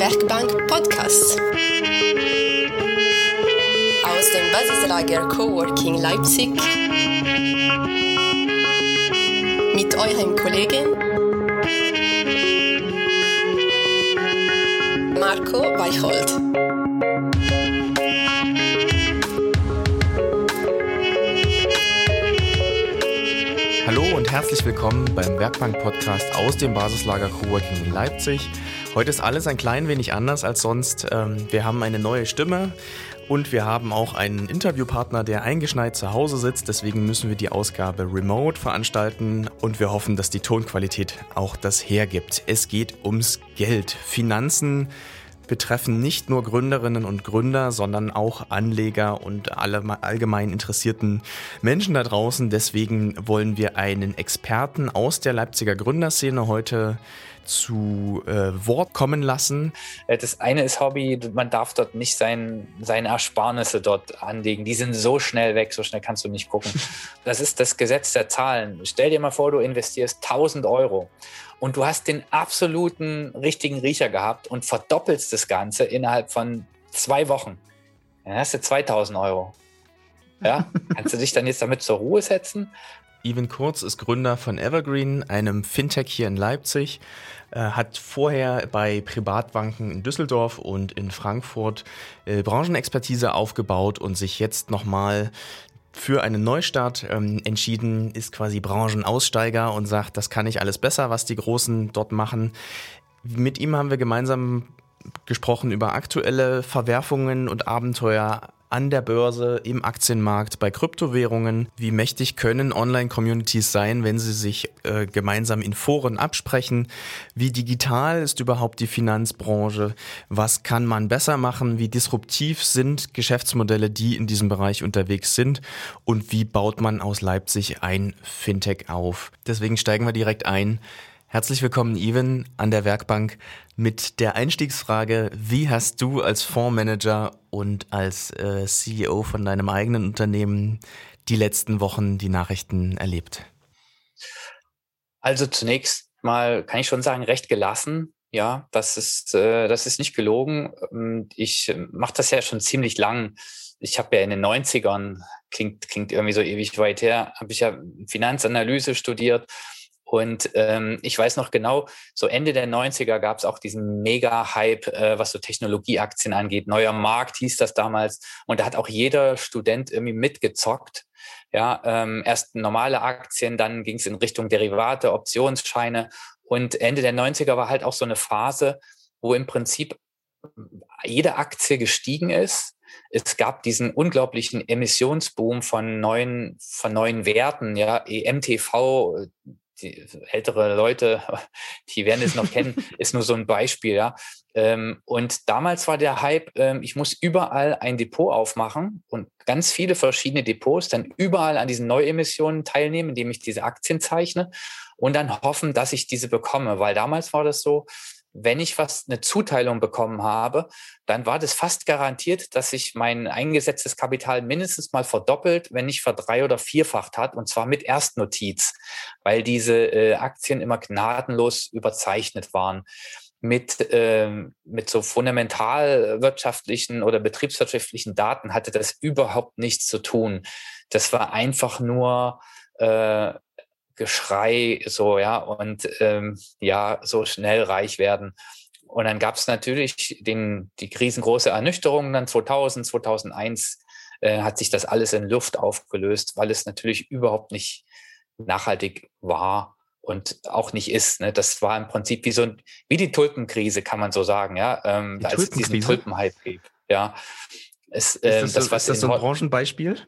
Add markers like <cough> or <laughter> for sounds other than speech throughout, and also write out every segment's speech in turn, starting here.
Werkbank Podcast. Aus dem Basislager Coworking Leipzig. Mit eurem Kollegen Marco Weicholt. Hallo und herzlich willkommen beim Werkbank-Podcast aus dem Basislager Coworking in Leipzig. Heute ist alles ein klein wenig anders als sonst. Ähm, wir haben eine neue Stimme und wir haben auch einen Interviewpartner, der eingeschneit zu Hause sitzt. Deswegen müssen wir die Ausgabe remote veranstalten und wir hoffen, dass die Tonqualität auch das hergibt. Es geht ums Geld, Finanzen betreffen nicht nur Gründerinnen und Gründer, sondern auch Anleger und alle allgemein interessierten Menschen da draußen. Deswegen wollen wir einen Experten aus der Leipziger Gründerszene heute zu äh, Wort kommen lassen. Äh, das eine ist Hobby, man darf dort nicht sein, seine Ersparnisse dort anlegen. Die sind so schnell weg, so schnell kannst du nicht gucken. <laughs> Das ist das Gesetz der Zahlen. Stell dir mal vor, du investierst 1000 Euro und du hast den absoluten richtigen Riecher gehabt und verdoppelst das Ganze innerhalb von zwei Wochen. Dann hast du 2000 Euro. Ja, <laughs> kannst du dich dann jetzt damit zur Ruhe setzen? Ivan Kurz ist Gründer von Evergreen, einem Fintech hier in Leipzig, hat vorher bei Privatbanken in Düsseldorf und in Frankfurt äh, Branchenexpertise aufgebaut und sich jetzt nochmal für einen Neustart ähm, entschieden, ist quasi Branchenaussteiger und sagt, das kann ich alles besser, was die Großen dort machen. Mit ihm haben wir gemeinsam gesprochen über aktuelle Verwerfungen und Abenteuer an der Börse, im Aktienmarkt, bei Kryptowährungen. Wie mächtig können Online-Communities sein, wenn sie sich äh, gemeinsam in Foren absprechen? Wie digital ist überhaupt die Finanzbranche? Was kann man besser machen? Wie disruptiv sind Geschäftsmodelle, die in diesem Bereich unterwegs sind? Und wie baut man aus Leipzig ein Fintech auf? Deswegen steigen wir direkt ein. Herzlich willkommen, Ivan, an der Werkbank mit der Einstiegsfrage, wie hast du als Fondsmanager und als äh, CEO von deinem eigenen Unternehmen die letzten Wochen die Nachrichten erlebt? Also zunächst mal kann ich schon sagen, recht gelassen. Ja, das ist, äh, das ist nicht gelogen. Ähm, ich mache das ja schon ziemlich lang. Ich habe ja in den 90ern, klingt, klingt irgendwie so ewig weit her, habe ich ja Finanzanalyse studiert und ähm, ich weiß noch genau, so Ende der 90er gab es auch diesen Mega-Hype, äh, was so Technologieaktien angeht. Neuer Markt hieß das damals. Und da hat auch jeder Student irgendwie mitgezockt. Ja, ähm, erst normale Aktien, dann ging es in Richtung Derivate, Optionsscheine. Und Ende der 90er war halt auch so eine Phase, wo im Prinzip jede Aktie gestiegen ist. Es gab diesen unglaublichen Emissionsboom von neuen, von neuen Werten, ja, EMTV, die ältere Leute, <laughs> die werden es noch kennen, ist nur so ein Beispiel, ja. Ähm, und damals war der Hype, ähm, ich muss überall ein Depot aufmachen und ganz viele verschiedene Depots, dann überall an diesen Neuemissionen teilnehmen, indem ich diese Aktien zeichne und dann hoffen, dass ich diese bekomme. Weil damals war das so, wenn ich was eine Zuteilung bekommen habe, dann war das fast garantiert, dass sich mein eingesetztes Kapital mindestens mal verdoppelt, wenn nicht verdrei- oder vierfacht hat, und zwar mit Erstnotiz, weil diese äh, Aktien immer gnadenlos überzeichnet waren. Mit, ähm, mit so fundamental wirtschaftlichen oder betriebswirtschaftlichen Daten hatte das überhaupt nichts zu tun. Das war einfach nur äh, Geschrei, so, ja, und ähm, ja, so schnell reich werden. Und dann gab es natürlich den, die riesengroße Ernüchterung dann 2000, 2001 äh, hat sich das alles in Luft aufgelöst, weil es natürlich überhaupt nicht nachhaltig war und auch nicht ist. Ne? Das war im Prinzip wie so ein, wie die Tulpenkrise, kann man so sagen, ja, ähm, als es diesen Tulpenhype gibt. Ja. Es, äh, ist das, so, das, ist das so ein Branchenbeispiel?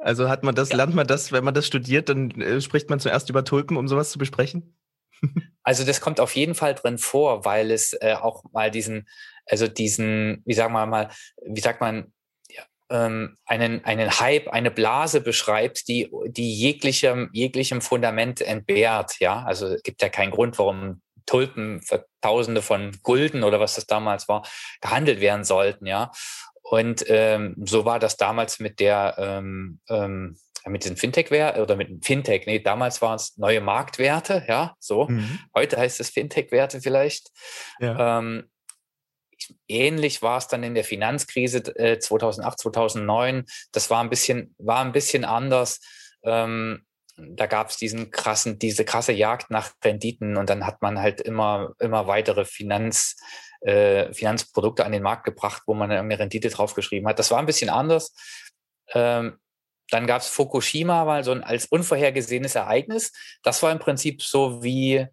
Also hat man das, ja. lernt man das, wenn man das studiert, dann äh, spricht man zuerst über Tulpen, um sowas zu besprechen? <laughs> Also das kommt auf jeden Fall drin vor, weil es äh, auch mal diesen, also diesen, wie sagen wir mal, wie sagt man, ja, ähm, einen, einen Hype, eine Blase beschreibt, die, die jeglichem, jeglichem Fundament entbehrt, ja. Also es gibt ja keinen Grund, warum Tulpen für Tausende von Gulden oder was das damals war, gehandelt werden sollten, ja. Und ähm, so war das damals mit der ähm, ähm, mit den Fintech oder mit dem Fintech. Nee, damals waren es neue Marktwerte, ja, so. Mhm. Heute heißt es Fintech-Werte vielleicht. Ja. Ähm, ähnlich war es dann in der Finanzkrise äh, 2008, 2009. Das war ein bisschen, war ein bisschen anders. Ähm, da gab es diesen krassen, diese krasse Jagd nach Renditen und dann hat man halt immer, immer weitere Finanz, äh, Finanzprodukte an den Markt gebracht, wo man eine Rendite draufgeschrieben hat. Das war ein bisschen anders. Ähm, dann gab es Fukushima mal so ein als unvorhergesehenes Ereignis. Das war im Prinzip so wie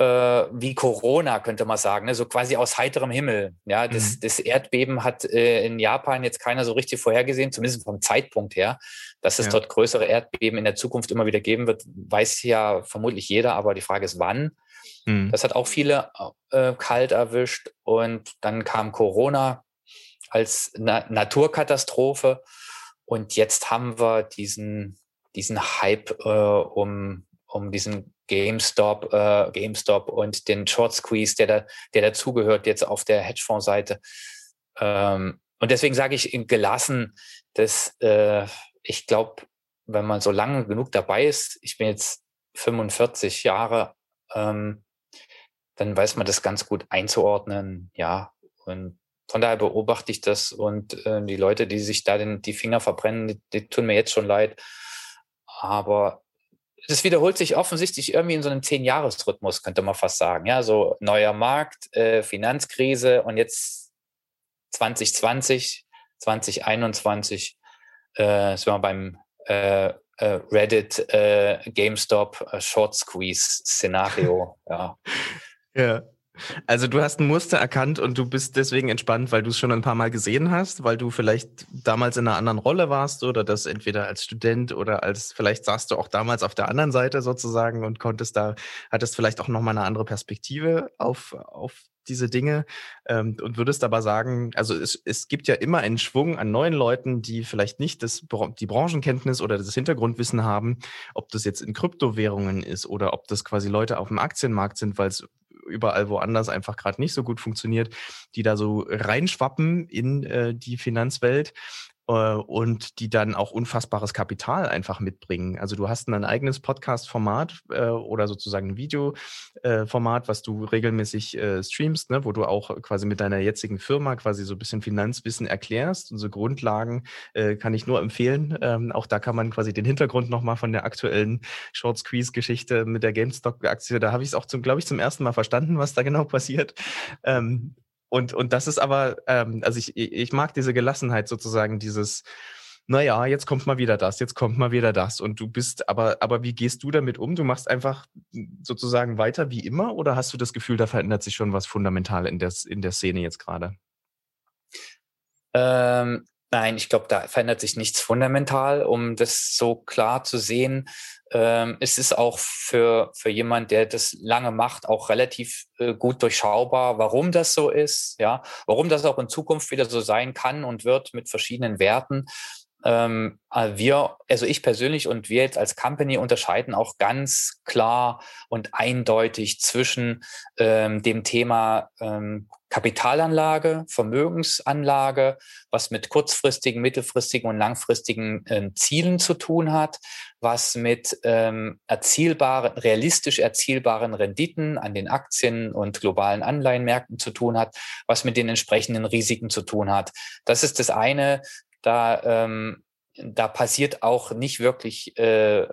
wie Corona, könnte man sagen, ne? so quasi aus heiterem Himmel. Ja, das, mhm. das Erdbeben hat äh, in Japan jetzt keiner so richtig vorhergesehen, zumindest vom Zeitpunkt her. Dass es ja. dort größere Erdbeben in der Zukunft immer wieder geben wird, weiß ja vermutlich jeder, aber die Frage ist, wann. Mhm. Das hat auch viele äh, kalt erwischt und dann kam Corona als Na Naturkatastrophe und jetzt haben wir diesen, diesen Hype äh, um, um diesen GameStop, äh, GameStop und den Short Squeeze, der da, der dazugehört jetzt auf der Hedgefondsseite. Ähm, und deswegen sage ich gelassen, dass äh, ich glaube, wenn man so lange genug dabei ist, ich bin jetzt 45 Jahre, ähm, dann weiß man das ganz gut einzuordnen, ja. Und von daher beobachte ich das und äh, die Leute, die sich da den, die Finger verbrennen, die, die tun mir jetzt schon leid. Aber das wiederholt sich offensichtlich irgendwie in so einem Zehn-Jahres-Rhythmus, könnte man fast sagen. Ja, so neuer Markt, äh, Finanzkrise und jetzt 2020, 2021 äh, sind wir beim äh, äh, Reddit äh, GameStop äh, Short Squeeze Szenario. ja. <laughs> Ja. Also du hast ein Muster erkannt und du bist deswegen entspannt, weil du es schon ein paar Mal gesehen hast, weil du vielleicht damals in einer anderen Rolle warst oder das entweder als Student oder als, vielleicht saßt du auch damals auf der anderen Seite sozusagen und konntest da, hattest vielleicht auch nochmal eine andere Perspektive auf, auf diese Dinge ähm, und würdest aber sagen, also es, es gibt ja immer einen Schwung an neuen Leuten, die vielleicht nicht das, die Branchenkenntnis oder das Hintergrundwissen haben, ob das jetzt in Kryptowährungen ist oder ob das quasi Leute auf dem Aktienmarkt sind, weil es überall woanders einfach gerade nicht so gut funktioniert, die da so reinschwappen in äh, die Finanzwelt und die dann auch unfassbares Kapital einfach mitbringen. Also du hast ein eigenes Podcast-Format äh, oder sozusagen ein Video-Format, was du regelmäßig äh, streamst, ne, wo du auch quasi mit deiner jetzigen Firma quasi so ein bisschen Finanzwissen erklärst. Unsere Grundlagen äh, kann ich nur empfehlen. Ähm, auch da kann man quasi den Hintergrund nochmal von der aktuellen Short Squeeze-Geschichte mit der GameStop-Aktie, da habe ich es auch, glaube ich, zum ersten Mal verstanden, was da genau passiert. Ähm, und, und das ist aber, ähm, also ich, ich mag diese Gelassenheit sozusagen, dieses, naja, jetzt kommt mal wieder das, jetzt kommt mal wieder das. Und du bist, aber, aber wie gehst du damit um? Du machst einfach sozusagen weiter wie immer oder hast du das Gefühl, da verändert sich schon was fundamental in der, in der Szene jetzt gerade? Ähm, nein, ich glaube, da verändert sich nichts fundamental, um das so klar zu sehen ähm, es ist auch für, für jemand, der das lange macht, auch relativ äh, gut durchschaubar, warum das so ist, ja, warum das auch in Zukunft wieder so sein kann und wird mit verschiedenen Werten. Ähm, äh, wir, also ich persönlich und wir jetzt als Company unterscheiden auch ganz klar und eindeutig zwischen ähm, dem Thema ähm, Kapitalanlage, Vermögensanlage, was mit kurzfristigen, mittelfristigen und langfristigen ähm, Zielen zu tun hat, was mit ähm, erzielbaren, realistisch erzielbaren Renditen an den Aktien und globalen Anleihenmärkten zu tun hat, was mit den entsprechenden Risiken zu tun hat. Das ist das eine. Da, ähm, da passiert auch nicht wirklich äh,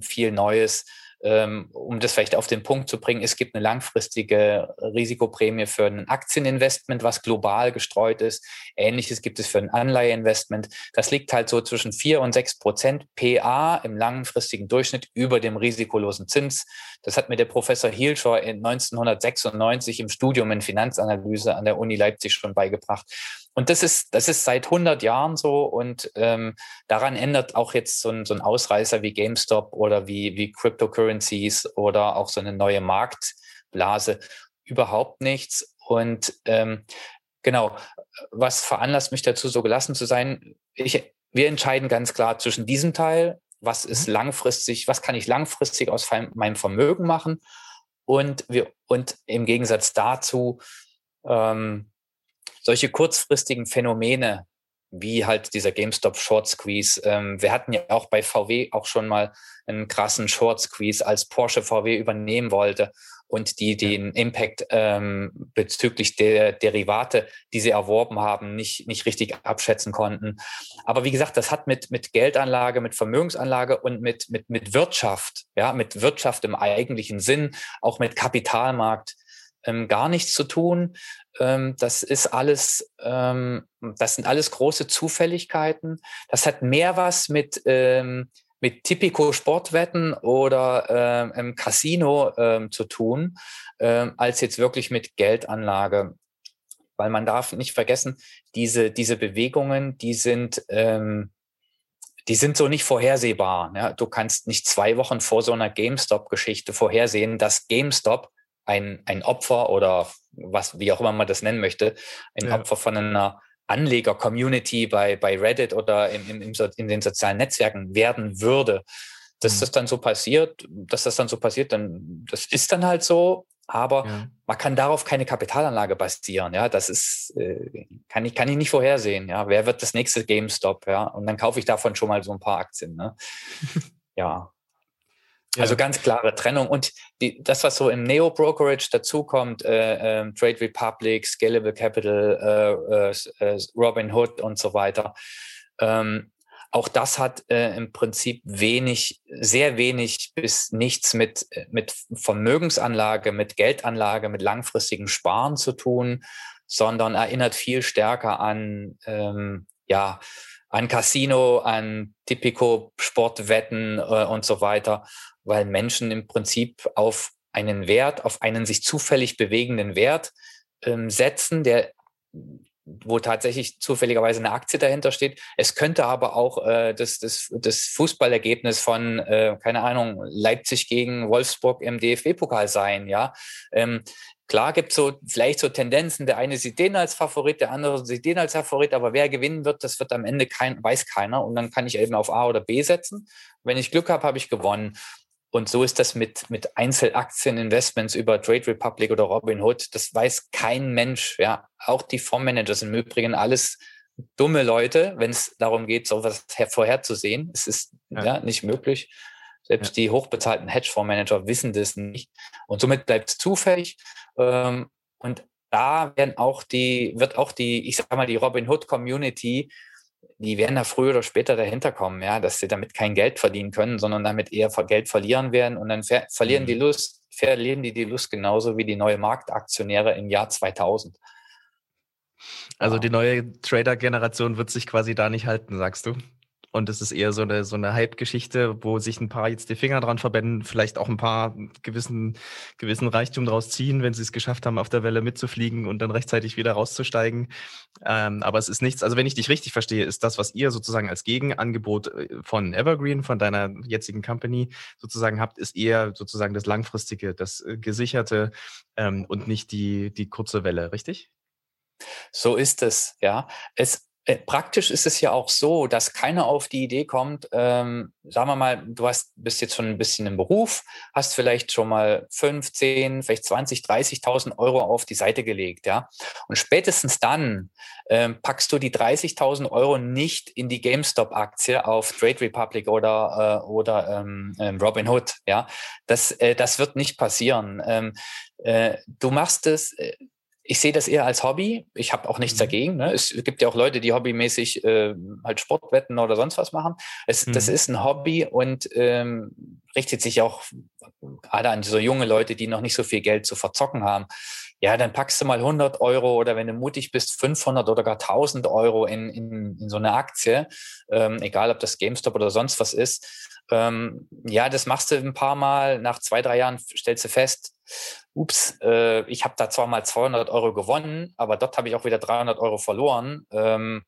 viel Neues ähm, um das vielleicht auf den Punkt zu bringen, es gibt eine langfristige Risikoprämie für ein Aktieninvestment, was global gestreut ist. Ähnliches gibt es für ein Anleiheinvestment. Das liegt halt so zwischen vier und sechs Prozent PA im langfristigen Durchschnitt über dem risikolosen Zins. Das hat mir der Professor Hielscher in 1996 im Studium in Finanzanalyse an der Uni Leipzig schon beigebracht. Und das ist, das ist seit 100 Jahren so und ähm, daran ändert auch jetzt so ein, so ein Ausreißer wie GameStop oder wie, wie Cryptocurrencies oder auch so eine neue Marktblase überhaupt nichts. Und ähm, genau, was veranlasst mich dazu, so gelassen zu sein? Ich, wir entscheiden ganz klar zwischen diesem Teil, was ist mhm. langfristig, was kann ich langfristig aus meinem Vermögen machen und wir und im Gegensatz dazu ähm, solche kurzfristigen Phänomene, wie halt dieser GameStop Short Squeeze. Ähm, wir hatten ja auch bei VW auch schon mal einen krassen Short Squeeze, als Porsche VW übernehmen wollte und die den Impact ähm, bezüglich der Derivate, die sie erworben haben, nicht, nicht richtig abschätzen konnten. Aber wie gesagt, das hat mit, mit Geldanlage, mit Vermögensanlage und mit, mit, mit Wirtschaft, ja, mit Wirtschaft im eigentlichen Sinn, auch mit Kapitalmarkt ähm, gar nichts zu tun. Ähm, das ist alles, ähm, das sind alles große Zufälligkeiten. Das hat mehr was mit, ähm, mit typico Sportwetten oder ähm, im Casino ähm, zu tun, als jetzt wirklich mit Geldanlage. Weil man darf nicht vergessen, diese, diese Bewegungen, die sind, die sind so nicht vorhersehbar. Ja? Du kannst nicht zwei Wochen vor so einer GameStop-Geschichte vorhersehen, dass GameStop ein, ein Opfer oder was, wie auch immer man das nennen möchte, ein ja. Opfer von einer Anleger-Community bei, bei Reddit oder im, im, im, in den sozialen Netzwerken werden würde. Dass mhm. das dann so passiert, dass das dann so passiert, dann, das ist dann halt so, aber ja. man kann darauf keine Kapitalanlage basieren. Ja, das ist, äh, kann ich, kann ich nicht vorhersehen. Ja, wer wird das nächste GameStop? Ja, und dann kaufe ich davon schon mal so ein paar Aktien. Ne? <laughs> ja. Also ganz klare Trennung. Und die, das, was so im Neo-Brokerage dazukommt, äh, äh, Trade Republic, Scalable Capital, äh, äh, äh Robin Hood und so weiter, ähm, auch das hat äh, im Prinzip wenig, sehr wenig bis nichts mit, mit Vermögensanlage, mit Geldanlage, mit langfristigem Sparen zu tun, sondern erinnert viel stärker an, ähm, ja, an Casino, an Typico Sportwetten äh, und so weiter weil Menschen im Prinzip auf einen Wert, auf einen sich zufällig bewegenden Wert ähm, setzen, der wo tatsächlich zufälligerweise eine Aktie dahinter steht. Es könnte aber auch äh, das, das, das Fußballergebnis von, äh, keine Ahnung, Leipzig gegen Wolfsburg im DFB-Pokal sein, ja. Ähm, klar gibt es so vielleicht so Tendenzen, der eine sieht den als Favorit, der andere sieht den als Favorit, aber wer gewinnen wird, das wird am Ende kein, weiß keiner. Und dann kann ich eben auf A oder B setzen. Wenn ich Glück habe, habe ich gewonnen. Und so ist das mit, mit Einzelaktieninvestments über Trade Republic oder Robinhood. Das weiß kein Mensch. Ja, auch die Fondsmanager sind im Übrigen alles dumme Leute, wenn es darum geht, sowas vorherzusehen. Es ist ja. ja nicht möglich. Selbst ja. die hochbezahlten Hedgefondsmanager wissen das nicht. Und somit bleibt es zufällig. Ähm, und da werden auch die, wird auch die, ich sag mal, die Robinhood Community die werden da früher oder später dahinter kommen, ja, dass sie damit kein Geld verdienen können, sondern damit eher Geld verlieren werden und dann ver verlieren mhm. die Lust, verlieren die die Lust genauso wie die neue Marktaktionäre im Jahr 2000. Also die neue Trader-Generation wird sich quasi da nicht halten, sagst du? Und es ist eher so eine, so eine Hype-Geschichte, wo sich ein paar jetzt die Finger dran verbinden, vielleicht auch ein paar gewissen, gewissen Reichtum draus ziehen, wenn sie es geschafft haben, auf der Welle mitzufliegen und dann rechtzeitig wieder rauszusteigen. Ähm, aber es ist nichts, also wenn ich dich richtig verstehe, ist das, was ihr sozusagen als Gegenangebot äh, von Evergreen, von deiner jetzigen Company sozusagen habt, ist eher sozusagen das langfristige, das äh, gesicherte ähm, und nicht die, die kurze Welle, richtig? So ist es, ja. Es, praktisch ist es ja auch so, dass keiner auf die Idee kommt, ähm, sagen wir mal, du hast, bist jetzt schon ein bisschen im Beruf, hast vielleicht schon mal 15, vielleicht 20, 30.000 Euro auf die Seite gelegt, ja. Und spätestens dann ähm, packst du die 30.000 Euro nicht in die GameStop-Aktie auf Trade Republic oder, äh, oder ähm, ähm Robin Hood, ja. Das, äh, das wird nicht passieren. Ähm, äh, du machst es, äh, ich sehe das eher als Hobby. Ich habe auch nichts mhm. dagegen. Ne? Es gibt ja auch Leute, die hobbymäßig äh, halt Sportwetten oder sonst was machen. Es, mhm. Das ist ein Hobby und ähm, richtet sich auch gerade an so junge Leute, die noch nicht so viel Geld zu verzocken haben. Ja, dann packst du mal 100 Euro oder wenn du mutig bist, 500 oder gar 1000 Euro in, in, in so eine Aktie, ähm, egal ob das GameStop oder sonst was ist. Ähm, ja, das machst du ein paar Mal. Nach zwei, drei Jahren stellst du fest, ups, äh, ich habe da zwar mal 200 Euro gewonnen, aber dort habe ich auch wieder 300 Euro verloren. Ähm,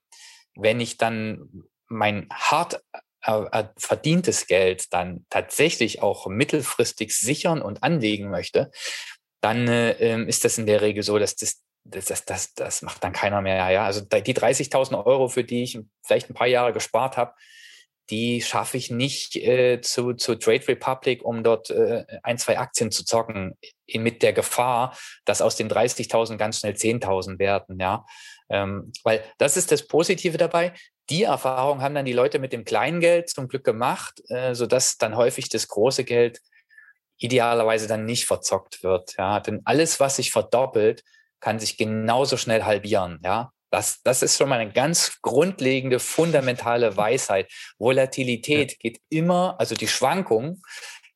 wenn ich dann mein hart äh, äh, verdientes Geld dann tatsächlich auch mittelfristig sichern und anlegen möchte, dann äh, ähm, ist das in der Regel so, dass das das, das, das, das macht dann keiner mehr. Ja, also die 30.000 Euro, für die ich vielleicht ein paar Jahre gespart habe, die schaffe ich nicht äh, zu, zu Trade Republic, um dort äh, ein, zwei Aktien zu zocken, mit der Gefahr, dass aus den 30.000 ganz schnell 10.000 werden, ja. Ähm, weil das ist das Positive dabei. Die Erfahrung haben dann die Leute mit dem kleinen Geld zum Glück gemacht, äh, sodass dann häufig das große Geld idealerweise dann nicht verzockt wird. Ja, denn alles, was sich verdoppelt, kann sich genauso schnell halbieren. Ja, das, das ist schon mal eine ganz grundlegende, fundamentale Weisheit. Volatilität ja. geht immer, also die Schwankung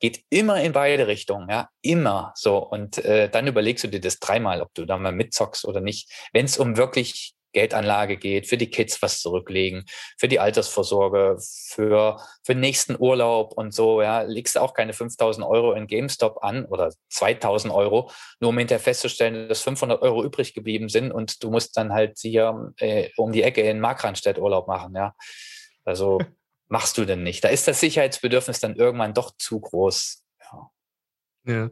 geht immer in beide Richtungen, ja, immer so. Und äh, dann überlegst du dir das dreimal, ob du da mal mitzockst oder nicht. Wenn es um wirklich Geldanlage geht, für die Kids was zurücklegen, für die Altersvorsorge, für, für nächsten Urlaub und so, ja, legst du auch keine 5000 Euro in GameStop an oder 2000 Euro, nur um hinterher festzustellen, dass 500 Euro übrig geblieben sind und du musst dann halt hier äh, um die Ecke in Markranstädt Urlaub machen, ja. Also <laughs> machst du denn nicht? Da ist das Sicherheitsbedürfnis dann irgendwann doch zu groß. Ja.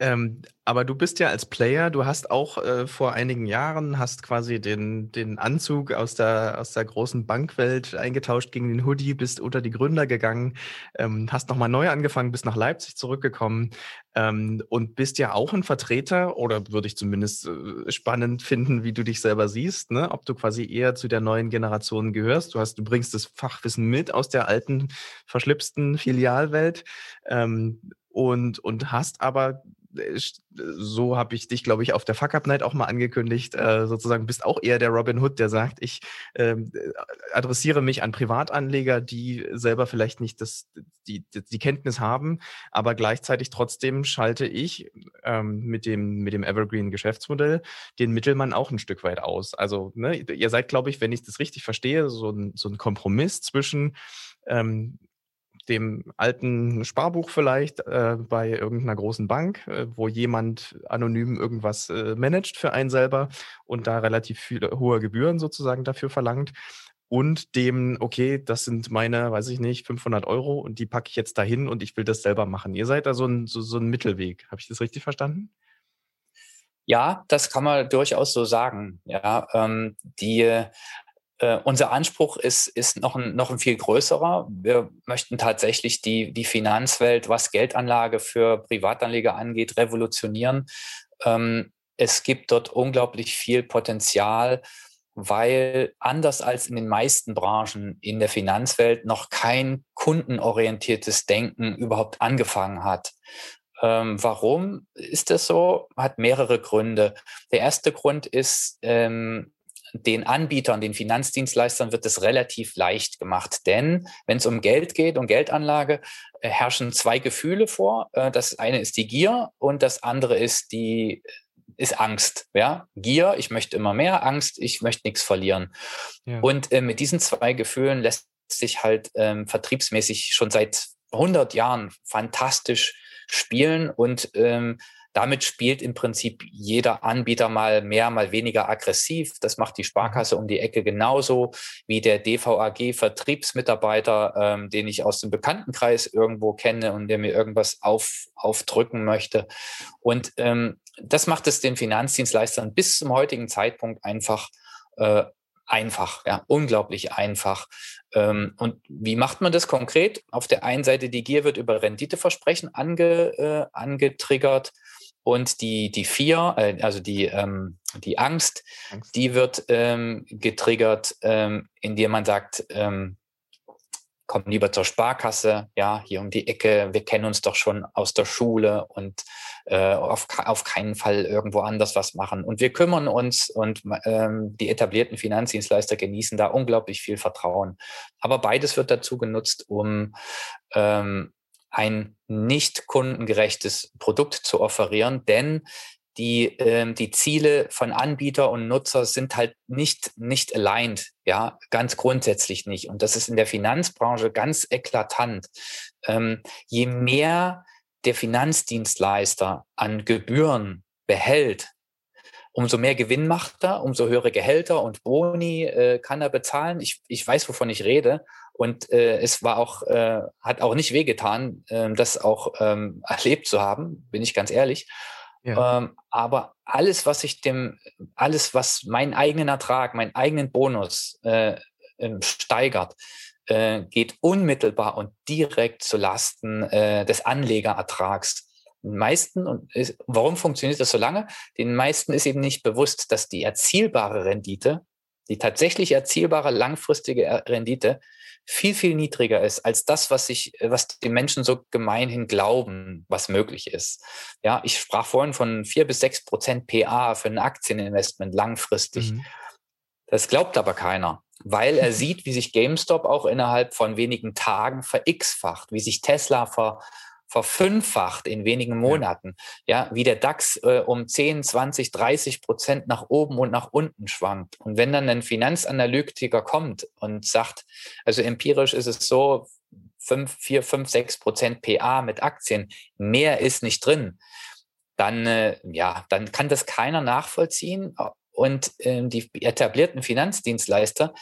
Ähm, aber du bist ja als Player, du hast auch äh, vor einigen Jahren, hast quasi den, den Anzug aus der, aus der großen Bankwelt eingetauscht gegen den Hoodie, bist unter die Gründer gegangen, ähm, hast nochmal neu angefangen, bist nach Leipzig zurückgekommen ähm, und bist ja auch ein Vertreter, oder würde ich zumindest äh, spannend finden, wie du dich selber siehst, ne? ob du quasi eher zu der neuen Generation gehörst. Du hast, du bringst das Fachwissen mit aus der alten, verschlipsten Filialwelt. Ähm, und, und hast aber äh, so habe ich dich, glaube ich, auf der Fuck Up Night auch mal angekündigt, äh, sozusagen bist auch eher der Robin Hood, der sagt, ich ähm, äh, adressiere mich an Privatanleger, die selber vielleicht nicht das, die, die Kenntnis haben, aber gleichzeitig trotzdem schalte ich ähm, mit dem, mit dem Evergreen Geschäftsmodell den Mittelmann auch ein Stück weit aus. Also ne, ihr seid, glaube ich, wenn ich das richtig verstehe, so ein, so ein Kompromiss zwischen ähm, dem alten Sparbuch vielleicht äh, bei irgendeiner großen Bank, äh, wo jemand anonym irgendwas äh, managt für einen selber und da relativ viele hohe Gebühren sozusagen dafür verlangt. Und dem, okay, das sind meine, weiß ich nicht, 500 Euro und die packe ich jetzt dahin und ich will das selber machen. Ihr seid da so ein, so, so ein Mittelweg. Habe ich das richtig verstanden? Ja, das kann man durchaus so sagen. Ja, ähm, die äh, unser Anspruch ist, ist noch, ein, noch ein viel größerer. Wir möchten tatsächlich die, die Finanzwelt, was Geldanlage für Privatanleger angeht, revolutionieren. Ähm, es gibt dort unglaublich viel Potenzial, weil anders als in den meisten Branchen in der Finanzwelt noch kein kundenorientiertes Denken überhaupt angefangen hat. Ähm, warum ist das so? Hat mehrere Gründe. Der erste Grund ist, ähm, den Anbietern, den Finanzdienstleistern wird es relativ leicht gemacht. Denn wenn es um Geld geht und Geldanlage, äh, herrschen zwei Gefühle vor. Äh, das eine ist die Gier und das andere ist die ist Angst. Ja, Gier, ich möchte immer mehr, Angst, ich möchte nichts verlieren. Ja. Und äh, mit diesen zwei Gefühlen lässt sich halt ähm, vertriebsmäßig schon seit 100 Jahren fantastisch spielen und ähm, damit spielt im Prinzip jeder Anbieter mal mehr, mal weniger aggressiv. Das macht die Sparkasse um die Ecke genauso wie der DVAG-Vertriebsmitarbeiter, ähm, den ich aus dem Bekanntenkreis irgendwo kenne und der mir irgendwas auf, aufdrücken möchte. Und ähm, das macht es den Finanzdienstleistern bis zum heutigen Zeitpunkt einfach äh, einfach, ja, unglaublich einfach. Ähm, und wie macht man das konkret? Auf der einen Seite, die Gier wird über Renditeversprechen ange, äh, angetriggert. Und die, die vier, äh, also die, ähm, die Angst, Angst, die wird ähm, getriggert, ähm, indem man sagt, ähm, komm lieber zur Sparkasse, ja, hier um die Ecke, wir kennen uns doch schon aus der Schule und äh, auf, auf keinen Fall irgendwo anders was machen. Und wir kümmern uns und ähm, die etablierten Finanzdienstleister genießen da unglaublich viel Vertrauen. Aber beides wird dazu genutzt, um ähm, ein nicht kundengerechtes Produkt zu offerieren, denn die, ähm, die Ziele von Anbieter und Nutzer sind halt nicht, nicht aligned, ja, ganz grundsätzlich nicht. Und das ist in der Finanzbranche ganz eklatant. Ähm, je mehr der Finanzdienstleister an Gebühren behält, umso mehr Gewinn macht er, umso höhere Gehälter und Boni äh, kann er bezahlen. Ich, ich weiß, wovon ich rede. Und äh, es war auch, äh, hat auch nicht wehgetan, äh, das auch ähm, <laughs> erlebt zu haben, bin ich ganz ehrlich. Ja. Ähm, aber alles, was ich dem, alles, was meinen eigenen Ertrag, meinen eigenen Bonus äh, äh, steigert, äh, geht unmittelbar und direkt zu Lasten äh, des Anlegerertrags. Den meisten, und ist, warum funktioniert das so lange? Den meisten ist eben nicht bewusst, dass die erzielbare Rendite, die tatsächlich erzielbare langfristige Rendite viel, viel niedriger ist als das, was sich, was die Menschen so gemeinhin glauben, was möglich ist. Ja, ich sprach vorhin von vier bis sechs Prozent PA für ein Aktieninvestment langfristig. Mhm. Das glaubt aber keiner, weil er sieht, wie sich GameStop auch innerhalb von wenigen Tagen ver-x-facht, wie sich Tesla ver, verfünffacht in wenigen Monaten. Ja, wie der DAX äh, um 10, 20, 30 Prozent nach oben und nach unten schwankt. Und wenn dann ein Finanzanalytiker kommt und sagt, also empirisch ist es so, 5, 4, 5, 6 Prozent PA mit Aktien, mehr ist nicht drin, dann, äh, ja, dann kann das keiner nachvollziehen. Und äh, die etablierten Finanzdienstleister,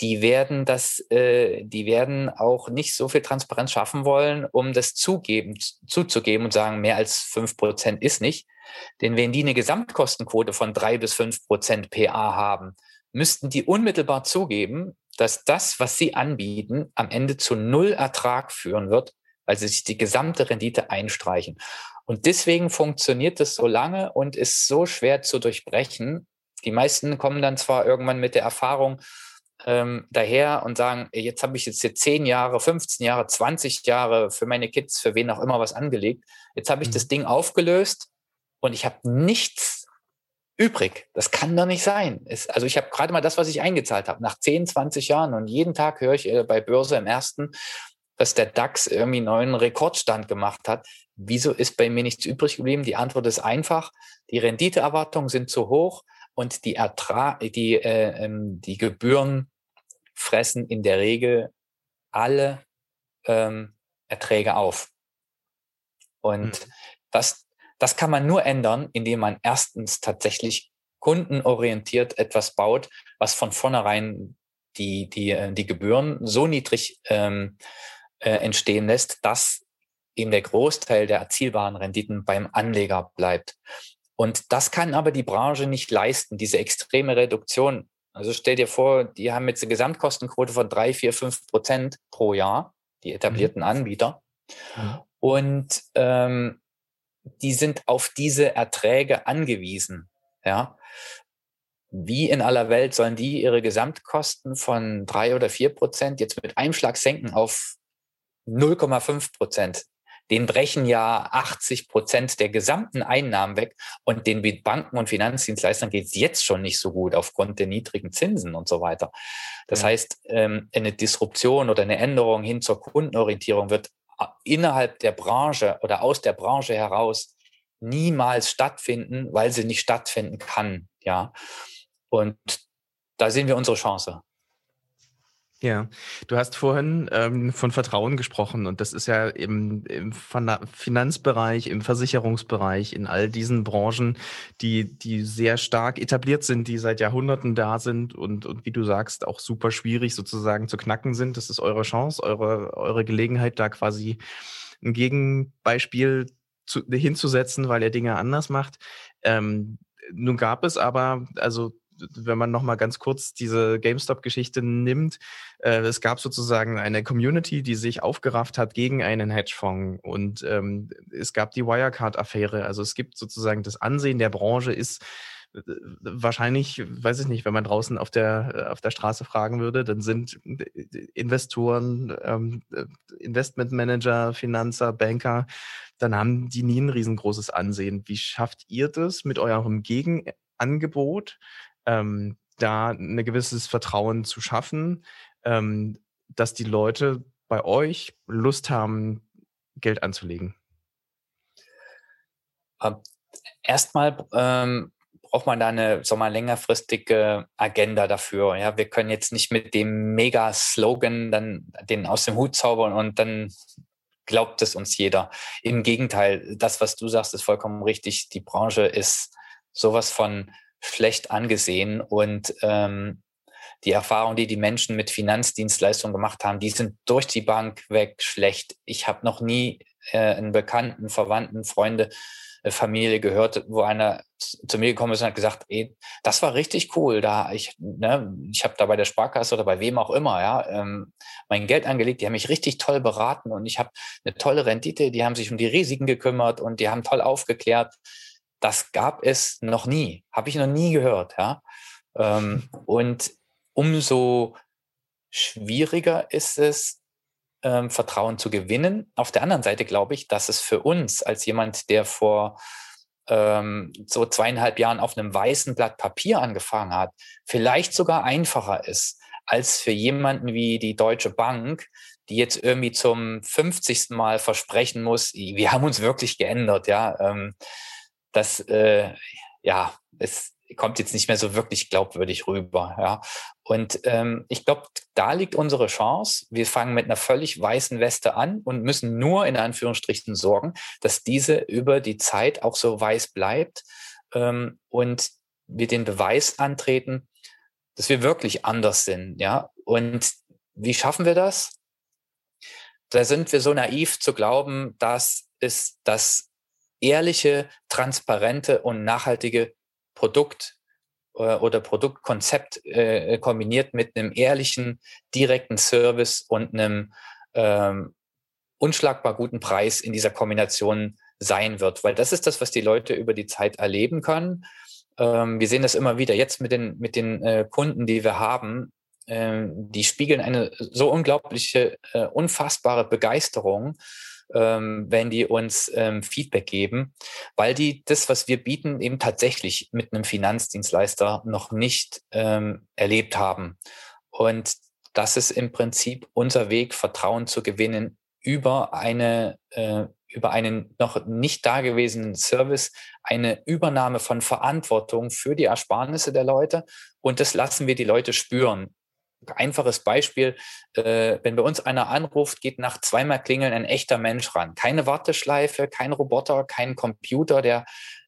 die werden das, äh, die werden auch nicht so viel Transparenz schaffen wollen, um das zugeben, zuzugeben und sagen, mehr als fünf Prozent ist nicht. Denn wenn die eine Gesamtkostenquote von drei bis fünf Prozent PA haben, müssten die unmittelbar zugeben, dass das, was sie anbieten, am Ende zu null Ertrag führen wird, weil sie sich die gesamte Rendite einstreichen. Und deswegen funktioniert das so lange und ist so schwer zu durchbrechen. Die meisten kommen dann zwar irgendwann mit der Erfahrung, ähm, daher und sagen, jetzt habe ich jetzt hier 10 Jahre, 15 Jahre, 20 Jahre für meine Kids, für wen auch immer was angelegt. Jetzt habe ich mhm. das Ding aufgelöst und ich habe nichts übrig. Das kann doch nicht sein. Es, also ich habe gerade mal das, was ich eingezahlt habe, nach 10, 20 Jahren und jeden Tag höre ich äh, bei Börse im ersten, dass der DAX irgendwie einen neuen Rekordstand gemacht hat. Wieso ist bei mir nichts übrig geblieben? Die Antwort ist einfach. Die Renditeerwartungen sind zu hoch und die Ertrag, die, äh, ähm, die Gebühren fressen in der Regel alle ähm, Erträge auf. Und mhm. das, das kann man nur ändern, indem man erstens tatsächlich kundenorientiert etwas baut, was von vornherein die, die, äh, die Gebühren so niedrig ähm, äh, entstehen lässt, dass eben der Großteil der erzielbaren Renditen beim Anleger bleibt. Und das kann aber die Branche nicht leisten, diese extreme Reduktion. Also stell dir vor, die haben jetzt eine Gesamtkostenquote von drei, vier, fünf Prozent pro Jahr, die etablierten mhm. Anbieter. Mhm. Und ähm, die sind auf diese Erträge angewiesen. Ja. Wie in aller Welt sollen die ihre Gesamtkosten von drei oder vier Prozent jetzt mit einem Schlag senken auf 0,5 Prozent? Den brechen ja 80 Prozent der gesamten Einnahmen weg und den Banken und Finanzdienstleistern geht es jetzt schon nicht so gut aufgrund der niedrigen Zinsen und so weiter. Das ja. heißt, ähm, eine Disruption oder eine Änderung hin zur Kundenorientierung wird äh, innerhalb der Branche oder aus der Branche heraus niemals stattfinden, weil sie nicht stattfinden kann. Ja. Und da sehen wir unsere Chance. Ja, du hast vorhin ähm, von Vertrauen gesprochen und das ist ja im, im Finanzbereich, im Versicherungsbereich, in all diesen Branchen, die, die sehr stark etabliert sind, die seit Jahrhunderten da sind und, und wie du sagst, auch super schwierig sozusagen zu knacken sind. Das ist eure Chance, eure, eure Gelegenheit, da quasi ein Gegenbeispiel zu, hinzusetzen, weil ihr Dinge anders macht. Ähm, nun gab es aber, also wenn man nochmal ganz kurz diese GameStop-Geschichte nimmt, äh, es gab sozusagen eine Community, die sich aufgerafft hat gegen einen Hedgefonds und ähm, es gab die Wirecard-Affäre. Also es gibt sozusagen das Ansehen der Branche ist äh, wahrscheinlich, weiß ich nicht, wenn man draußen auf der, auf der Straße fragen würde, dann sind Investoren, ähm, Investmentmanager, Finanzer, Banker, dann haben die nie ein riesengroßes Ansehen. Wie schafft ihr das mit eurem Gegenangebot, ähm, da ein gewisses Vertrauen zu schaffen, ähm, dass die Leute bei euch Lust haben, Geld anzulegen? Ähm, erstmal ähm, braucht man da eine so mal längerfristige Agenda dafür. Ja, wir können jetzt nicht mit dem Mega-Slogan dann den aus dem Hut zaubern und dann glaubt es uns jeder. Im Gegenteil, das, was du sagst, ist vollkommen richtig. Die Branche ist sowas von schlecht angesehen und ähm, die Erfahrung, die die Menschen mit Finanzdienstleistungen gemacht haben, die sind durch die Bank weg schlecht. Ich habe noch nie äh, einen Bekannten, Verwandten, Freunde, äh, Familie gehört, wo einer zu mir gekommen ist und hat gesagt, ey, das war richtig cool. Da ich, ne, ich habe da bei der Sparkasse oder bei wem auch immer, ja, ähm, mein Geld angelegt. Die haben mich richtig toll beraten und ich habe eine tolle Rendite. Die haben sich um die Risiken gekümmert und die haben toll aufgeklärt das gab es noch nie, habe ich noch nie gehört. Ja? Ähm, und umso schwieriger ist es, ähm, Vertrauen zu gewinnen. Auf der anderen Seite glaube ich, dass es für uns als jemand, der vor ähm, so zweieinhalb Jahren auf einem weißen Blatt Papier angefangen hat, vielleicht sogar einfacher ist als für jemanden wie die Deutsche Bank, die jetzt irgendwie zum 50. Mal versprechen muss, wir haben uns wirklich geändert, ja. Ähm, das, äh, ja, es kommt jetzt nicht mehr so wirklich glaubwürdig rüber, ja. Und ähm, ich glaube, da liegt unsere Chance. Wir fangen mit einer völlig weißen Weste an und müssen nur in Anführungsstrichen sorgen, dass diese über die Zeit auch so weiß bleibt ähm, und wir den Beweis antreten, dass wir wirklich anders sind, ja. Und wie schaffen wir das? Da sind wir so naiv zu glauben, dass es das ehrliche, transparente und nachhaltige Produkt äh, oder Produktkonzept äh, kombiniert mit einem ehrlichen, direkten Service und einem ähm, unschlagbar guten Preis in dieser Kombination sein wird. Weil das ist das, was die Leute über die Zeit erleben können. Ähm, wir sehen das immer wieder jetzt mit den, mit den äh, Kunden, die wir haben. Ähm, die spiegeln eine so unglaubliche, äh, unfassbare Begeisterung ähm, wenn die uns ähm, Feedback geben, weil die das, was wir bieten, eben tatsächlich mit einem Finanzdienstleister noch nicht ähm, erlebt haben. Und das ist im Prinzip unser Weg, Vertrauen zu gewinnen über eine äh, über einen noch nicht dagewesenen Service, eine Übernahme von Verantwortung für die Ersparnisse der Leute. Und das lassen wir die Leute spüren einfaches Beispiel, äh, wenn bei uns einer anruft, geht nach zweimal Klingeln ein echter Mensch ran. Keine Warteschleife, kein Roboter, kein Computer, der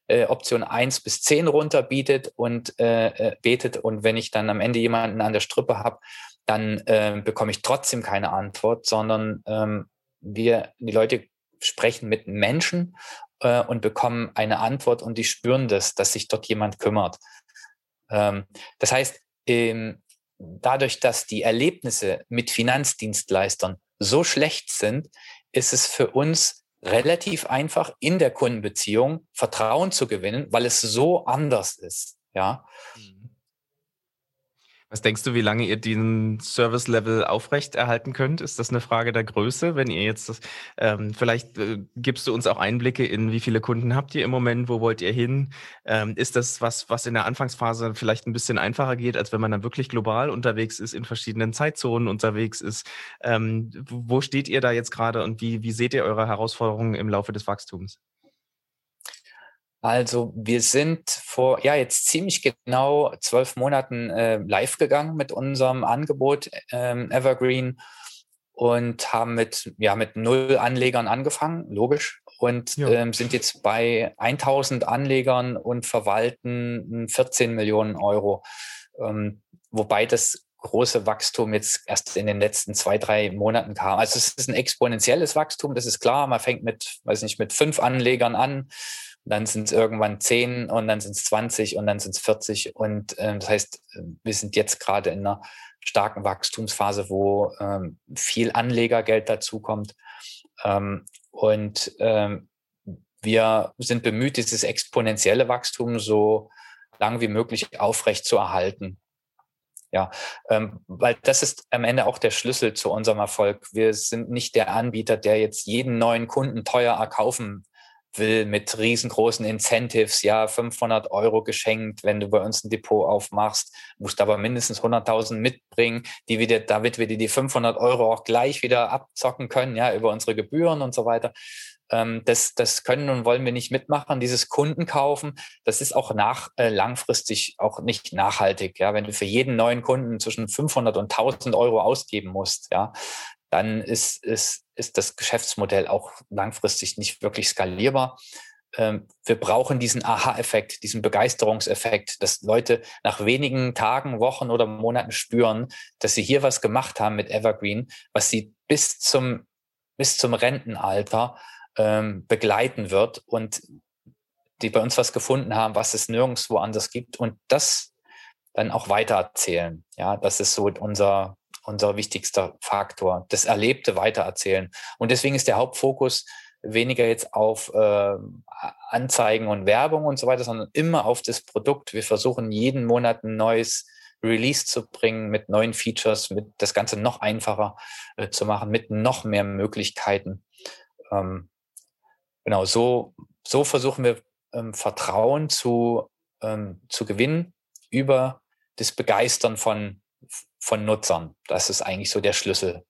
äh, Option 1 bis 10 runterbietet und äh, äh, betet. Und wenn ich dann am Ende jemanden an der Strippe habe, dann äh, bekomme ich trotzdem keine Antwort, sondern ähm, wir, die Leute sprechen mit Menschen äh, und bekommen eine Antwort und die spüren das, dass sich dort jemand kümmert. Ähm, das heißt, ähm, dadurch, dass die Erlebnisse mit Finanzdienstleistern so schlecht sind, ist es für uns relativ einfach in der Kundenbeziehung Vertrauen zu gewinnen, weil es so anders ist. Ja. Mhm. Was denkst du, wie lange ihr diesen Service-Level aufrechterhalten könnt? Ist das eine Frage der Größe? Wenn ihr jetzt ähm, vielleicht äh, gibst du uns auch Einblicke in, wie viele Kunden habt ihr im Moment? Wo wollt ihr hin? Ähm, ist das was, was in der Anfangsphase vielleicht ein bisschen einfacher geht, als wenn man dann wirklich global unterwegs ist, in verschiedenen Zeitzonen unterwegs ist? Ähm, wo steht ihr da jetzt gerade und wie, wie seht ihr eure Herausforderungen im Laufe des Wachstums? Also wir sind vor ja jetzt ziemlich genau zwölf Monaten äh, live gegangen mit unserem Angebot ähm, Evergreen und haben mit ja mit null Anlegern angefangen, logisch, und ja. ähm, sind jetzt bei 1000 Anlegern und verwalten 14 Millionen Euro, ähm, wobei das große Wachstum jetzt erst in den letzten zwei, drei Monaten kam. Also es ist ein exponentielles Wachstum, das ist klar. Man fängt mit, weiß nicht, mit fünf Anlegern an dann sind es irgendwann 10 und dann sind es 20 und dann sind es 40. Und äh, das heißt, wir sind jetzt gerade in einer starken Wachstumsphase, wo ähm, viel Anlegergeld dazukommt. Ähm, und ähm, wir sind bemüht, dieses exponentielle Wachstum so lang wie möglich aufrecht zu erhalten. Ja, ähm, weil das ist am Ende auch der Schlüssel zu unserem Erfolg. Wir sind nicht der Anbieter, der jetzt jeden neuen Kunden teuer erkaufen will mit riesengroßen Incentives, ja, 500 Euro geschenkt, wenn du bei uns ein Depot aufmachst, musst aber mindestens 100.000 mitbringen, die wieder, damit wir dir die 500 Euro auch gleich wieder abzocken können, ja, über unsere Gebühren und so weiter. Ähm, das, das können und wollen wir nicht mitmachen. Dieses Kundenkaufen, das ist auch nach, äh, langfristig auch nicht nachhaltig. Ja, wenn du für jeden neuen Kunden zwischen 500 und 1000 Euro ausgeben musst, ja, dann ist, ist, ist das Geschäftsmodell auch langfristig nicht wirklich skalierbar. Ähm, wir brauchen diesen Aha-Effekt, diesen Begeisterungseffekt, dass Leute nach wenigen Tagen, Wochen oder Monaten spüren, dass sie hier was gemacht haben mit Evergreen, was sie bis zum, bis zum Rentenalter ähm, begleiten wird und die bei uns was gefunden haben, was es nirgendwo anders gibt und das dann auch weitererzählen. Ja, das ist so unser, unser wichtigster Faktor, das Erlebte weitererzählen. Und deswegen ist der Hauptfokus weniger jetzt auf äh, Anzeigen und Werbung und so weiter, sondern immer auf das Produkt. Wir versuchen jeden Monat ein neues Release zu bringen, mit neuen Features, mit das Ganze noch einfacher äh, zu machen, mit noch mehr Möglichkeiten. Ähm, genau, so, so versuchen wir ähm, Vertrauen zu, ähm, zu gewinnen über das Begeistern von, von Nutzern. Das ist eigentlich so der Schlüssel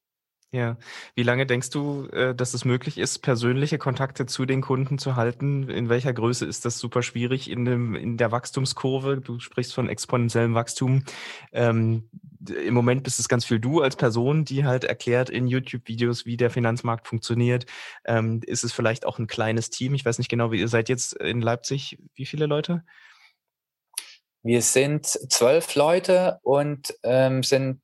ja. Wie lange denkst du, äh, dass es möglich ist, persönliche Kontakte zu den Kunden zu halten? In welcher Größe ist das super schwierig in, dem, in der Wachstumskurve? Du sprichst von exponentiellem Wachstum. Ähm, Im Moment bist es ganz viel du als Person, die halt erklärt in YouTube-Videos, wie der Finanzmarkt funktioniert. Ähm, ist es vielleicht auch ein kleines Team? Ich weiß nicht genau, wie ihr seid jetzt in Leipzig. Wie viele Leute? Wir sind zwölf Leute und ähm, sind,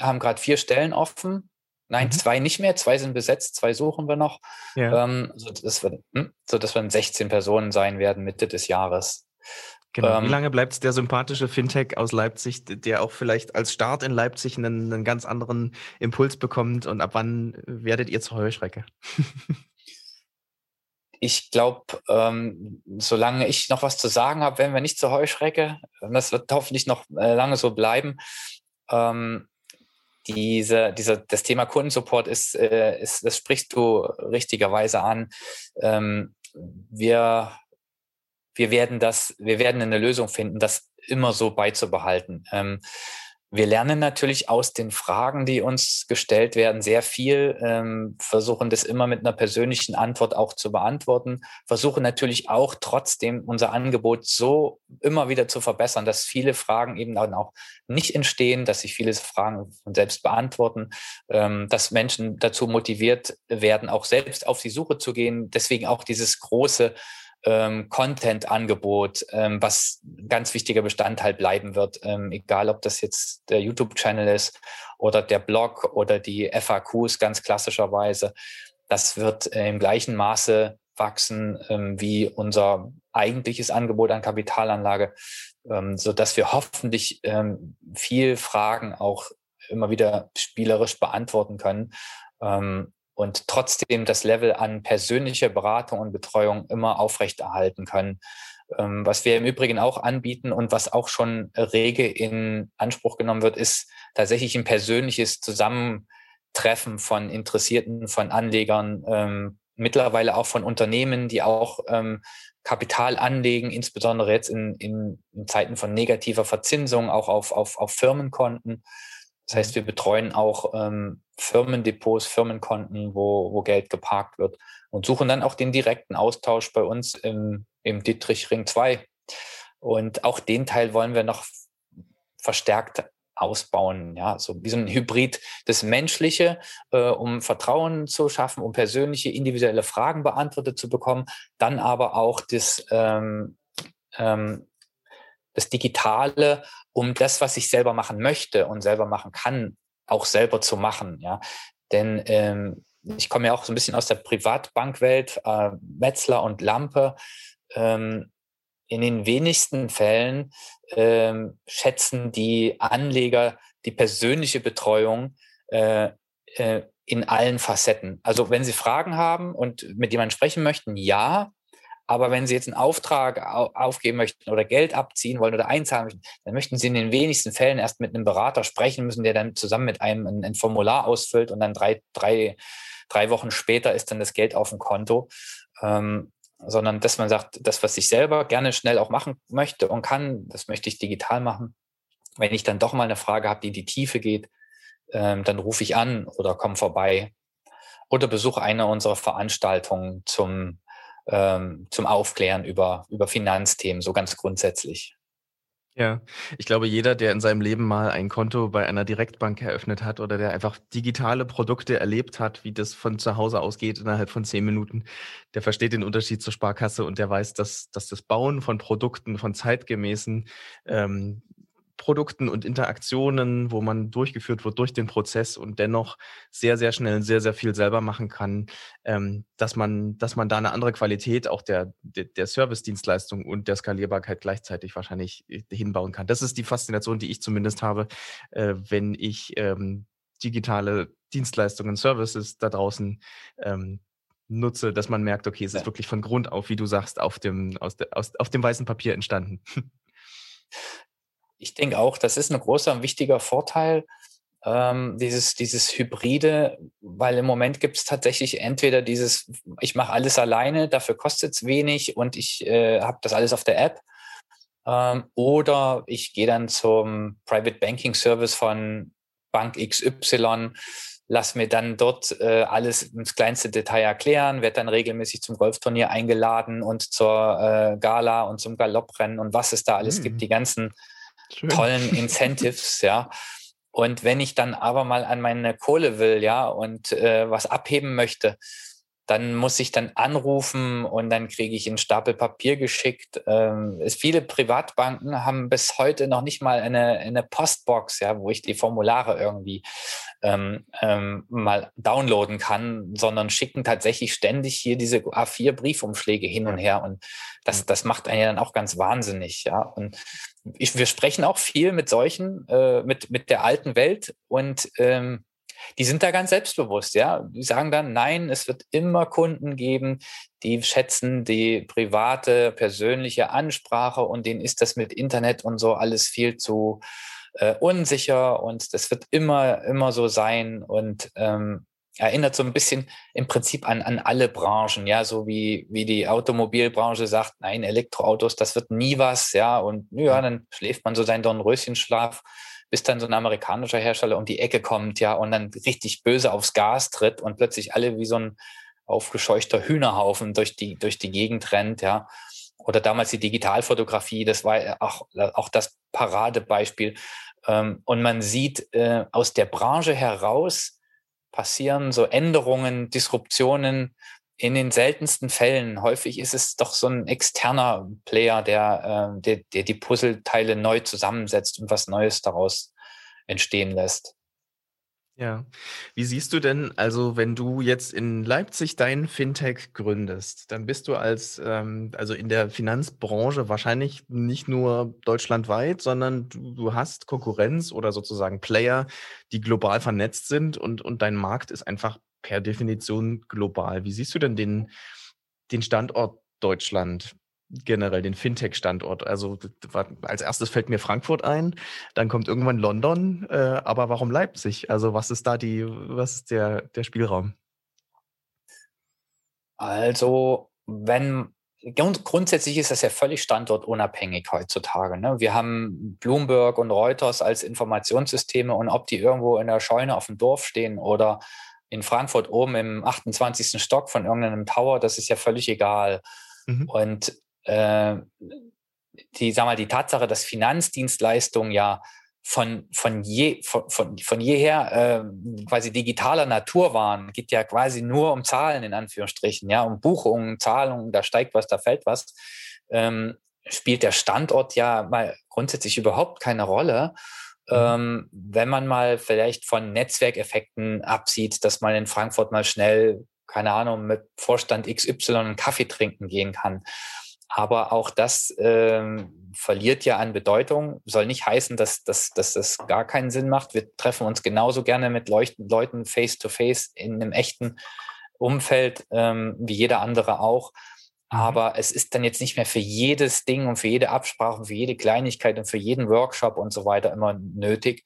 haben gerade vier Stellen offen Nein, mhm. zwei nicht mehr, zwei sind besetzt, zwei suchen wir noch. Ja. Ähm, so, dass wir, hm, so dass wir 16 Personen sein werden Mitte des Jahres. Genau. Ähm, Wie lange bleibt der sympathische Fintech aus Leipzig, der auch vielleicht als Start in Leipzig einen, einen ganz anderen Impuls bekommt? Und ab wann werdet ihr zur Heuschrecke? <laughs> ich glaube, ähm, solange ich noch was zu sagen habe, werden wir nicht zur Heuschrecke. Das wird hoffentlich noch äh, lange so bleiben. Ähm, diese, dieser, das Thema Kundensupport ist, äh, ist, das sprichst du richtigerweise an. Ähm, wir, wir werden das, wir werden eine Lösung finden, das immer so beizubehalten. Ähm, wir lernen natürlich aus den Fragen, die uns gestellt werden, sehr viel, ähm, versuchen das immer mit einer persönlichen Antwort auch zu beantworten, versuchen natürlich auch trotzdem unser Angebot so immer wieder zu verbessern, dass viele Fragen eben dann auch nicht entstehen, dass sich viele Fragen selbst beantworten, ähm, dass Menschen dazu motiviert werden, auch selbst auf die Suche zu gehen. Deswegen auch dieses große ähm, Content-Angebot, ähm, was ganz wichtiger Bestandteil bleiben wird, ähm, egal ob das jetzt der YouTube-Channel ist oder der Blog oder die FAQs ganz klassischerweise. Das wird äh, im gleichen Maße wachsen ähm, wie unser eigentliches Angebot an Kapitalanlage, ähm, so dass wir hoffentlich ähm, viel Fragen auch immer wieder spielerisch beantworten können. Ähm, und trotzdem das Level an persönlicher Beratung und Betreuung immer aufrechterhalten können. Ähm, was wir im Übrigen auch anbieten und was auch schon rege in Anspruch genommen wird, ist tatsächlich ein persönliches Zusammentreffen von Interessierten, von Anlegern, ähm, mittlerweile auch von Unternehmen, die auch ähm, Kapital anlegen, insbesondere jetzt in, in, Zeiten von negativer Verzinsung, auch auf, auf, auf Firmenkonten. Das heißt, wir betreuen auch ähm, Firmendepots, Firmenkonten, wo, wo Geld geparkt wird und suchen dann auch den direkten Austausch bei uns im, im Dietrich Ring 2. Und auch den Teil wollen wir noch verstärkt ausbauen, ja, so wie so ein Hybrid, das Menschliche, äh, um Vertrauen zu schaffen, um persönliche, individuelle Fragen beantwortet zu bekommen, dann aber auch das, ähm, ähm, das Digitale, um das, was ich selber machen möchte und selber machen kann, auch selber zu machen. Ja, denn ähm, ich komme ja auch so ein bisschen aus der Privatbankwelt, äh, Metzler und Lampe. Ähm, in den wenigsten Fällen ähm, schätzen die Anleger die persönliche Betreuung äh, äh, in allen Facetten. Also wenn sie Fragen haben und mit jemandem sprechen möchten, ja, aber wenn Sie jetzt einen Auftrag aufgeben möchten oder Geld abziehen wollen oder einzahlen möchten, dann möchten Sie in den wenigsten Fällen erst mit einem Berater sprechen müssen, der dann zusammen mit einem ein, ein Formular ausfüllt und dann drei, drei, drei Wochen später ist dann das Geld auf dem Konto. Ähm, sondern dass man sagt, das, was ich selber gerne schnell auch machen möchte und kann, das möchte ich digital machen. Wenn ich dann doch mal eine Frage habe, die in die Tiefe geht, ähm, dann rufe ich an oder komme vorbei oder besuche eine unserer Veranstaltungen zum ähm, zum Aufklären über, über Finanzthemen, so ganz grundsätzlich. Ja, ich glaube, jeder, der in seinem Leben mal ein Konto bei einer Direktbank eröffnet hat oder der einfach digitale Produkte erlebt hat, wie das von zu Hause ausgeht innerhalb von zehn Minuten, der versteht den Unterschied zur Sparkasse und der weiß, dass, dass das Bauen von Produkten, von zeitgemäßen ähm, Produkten und Interaktionen, wo man durchgeführt wird durch den Prozess und dennoch sehr, sehr schnell sehr, sehr viel selber machen kann, ähm, dass man, dass man da eine andere Qualität auch der, der, der Service-Dienstleistung und der Skalierbarkeit gleichzeitig wahrscheinlich äh, hinbauen kann. Das ist die Faszination, die ich zumindest habe, äh, wenn ich ähm, digitale Dienstleistungen, Services da draußen ähm, nutze, dass man merkt, okay, es ist ja. wirklich von Grund auf, wie du sagst, auf dem, aus, de, aus, auf dem weißen Papier entstanden. <laughs> Ich denke auch, das ist ein großer und wichtiger Vorteil, ähm, dieses, dieses Hybride, weil im Moment gibt es tatsächlich entweder dieses, ich mache alles alleine, dafür kostet es wenig und ich äh, habe das alles auf der App, ähm, oder ich gehe dann zum Private Banking Service von Bank XY, lass mir dann dort äh, alles ins kleinste Detail erklären, werde dann regelmäßig zum Golfturnier eingeladen und zur äh, Gala und zum Galopprennen und was es da alles mm. gibt, die ganzen Schön. tollen Incentives, ja. Und wenn ich dann aber mal an meine Kohle will, ja, und äh, was abheben möchte, dann muss ich dann anrufen und dann kriege ich einen Stapel Papier geschickt. Ähm, es, viele Privatbanken haben bis heute noch nicht mal eine, eine Postbox, ja, wo ich die Formulare irgendwie ähm, ähm, mal downloaden kann, sondern schicken tatsächlich ständig hier diese A4-Briefumschläge hin und her. Und das, das macht einen ja dann auch ganz wahnsinnig, ja. Und ich, wir sprechen auch viel mit solchen, äh, mit, mit der alten Welt und ähm, die sind da ganz selbstbewusst, ja. Die sagen dann, nein, es wird immer Kunden geben, die schätzen die private, persönliche Ansprache und denen ist das mit Internet und so alles viel zu äh, unsicher und das wird immer, immer so sein und ähm, erinnert so ein bisschen im Prinzip an, an alle Branchen, ja, so wie, wie die Automobilbranche sagt, nein, Elektroautos, das wird nie was, ja, und ja, dann schläft man so seinen Dornröschenschlaf bis dann so ein amerikanischer Hersteller um die Ecke kommt, ja, und dann richtig böse aufs Gas tritt und plötzlich alle wie so ein aufgescheuchter Hühnerhaufen durch die, durch die Gegend rennt, ja. Oder damals die Digitalfotografie, das war auch, auch das Paradebeispiel. Ähm, und man sieht äh, aus der Branche heraus passieren so Änderungen, Disruptionen, in den seltensten Fällen, häufig ist es doch so ein externer Player, der, äh, der, der die Puzzleteile neu zusammensetzt und was Neues daraus entstehen lässt. Ja. Wie siehst du denn, also wenn du jetzt in Leipzig dein Fintech gründest, dann bist du als, ähm, also in der Finanzbranche wahrscheinlich nicht nur deutschlandweit, sondern du, du hast Konkurrenz oder sozusagen Player, die global vernetzt sind und, und dein Markt ist einfach per Definition global. Wie siehst du denn den, den Standort Deutschland generell, den Fintech-Standort? Also als erstes fällt mir Frankfurt ein, dann kommt irgendwann London, äh, aber warum Leipzig? Also was ist da die, was ist der, der Spielraum? Also wenn grundsätzlich ist das ja völlig standortunabhängig heutzutage. Ne? Wir haben Bloomberg und Reuters als Informationssysteme und ob die irgendwo in der Scheune auf dem Dorf stehen oder in Frankfurt oben im 28. Stock von irgendeinem Tower, das ist ja völlig egal. Mhm. Und äh, die, sag mal, die Tatsache, dass Finanzdienstleistungen ja von, von, je, von, von, von jeher äh, quasi digitaler Natur waren, geht ja quasi nur um Zahlen in Anführungsstrichen, ja, um Buchungen, Zahlungen, da steigt was, da fällt was, ähm, spielt der Standort ja mal grundsätzlich überhaupt keine Rolle. Mhm. Ähm, wenn man mal vielleicht von Netzwerkeffekten absieht, dass man in Frankfurt mal schnell, keine Ahnung, mit Vorstand XY einen Kaffee trinken gehen kann. Aber auch das ähm, verliert ja an Bedeutung. Soll nicht heißen, dass, dass, dass das gar keinen Sinn macht. Wir treffen uns genauso gerne mit Leuten face-to-face -face in einem echten Umfeld ähm, wie jeder andere auch. Mhm. Aber es ist dann jetzt nicht mehr für jedes Ding und für jede Absprache, und für jede Kleinigkeit und für jeden Workshop und so weiter immer nötig.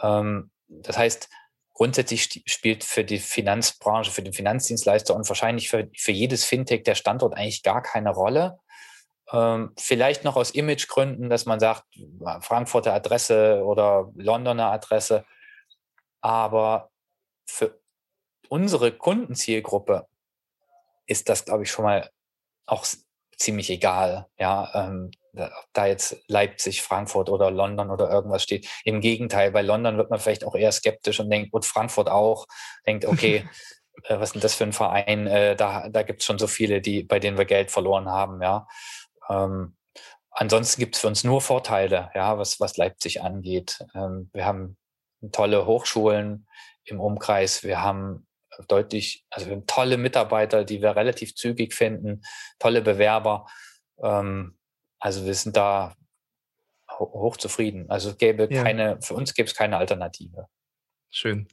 Ähm, das heißt, grundsätzlich spielt für die Finanzbranche, für den Finanzdienstleister und wahrscheinlich für, für jedes Fintech der Standort eigentlich gar keine Rolle. Ähm, vielleicht noch aus Imagegründen, dass man sagt, Frankfurter Adresse oder Londoner Adresse. Aber für unsere Kundenzielgruppe ist das, glaube ich, schon mal auch ziemlich egal, ja, ähm, ob da jetzt Leipzig, Frankfurt oder London oder irgendwas steht. Im Gegenteil, bei London wird man vielleicht auch eher skeptisch und denkt, und Frankfurt auch, denkt, okay, <laughs> äh, was ist denn das für ein Verein? Äh, da da gibt es schon so viele, die, bei denen wir Geld verloren haben, ja. Ähm, ansonsten gibt es für uns nur Vorteile, ja, was, was Leipzig angeht. Ähm, wir haben tolle Hochschulen im Umkreis, wir haben deutlich, also wir haben tolle Mitarbeiter, die wir relativ zügig finden, tolle Bewerber. Ähm, also wir sind da hochzufrieden. Also es gäbe ja. keine, für uns gäbe es keine Alternative. Schön.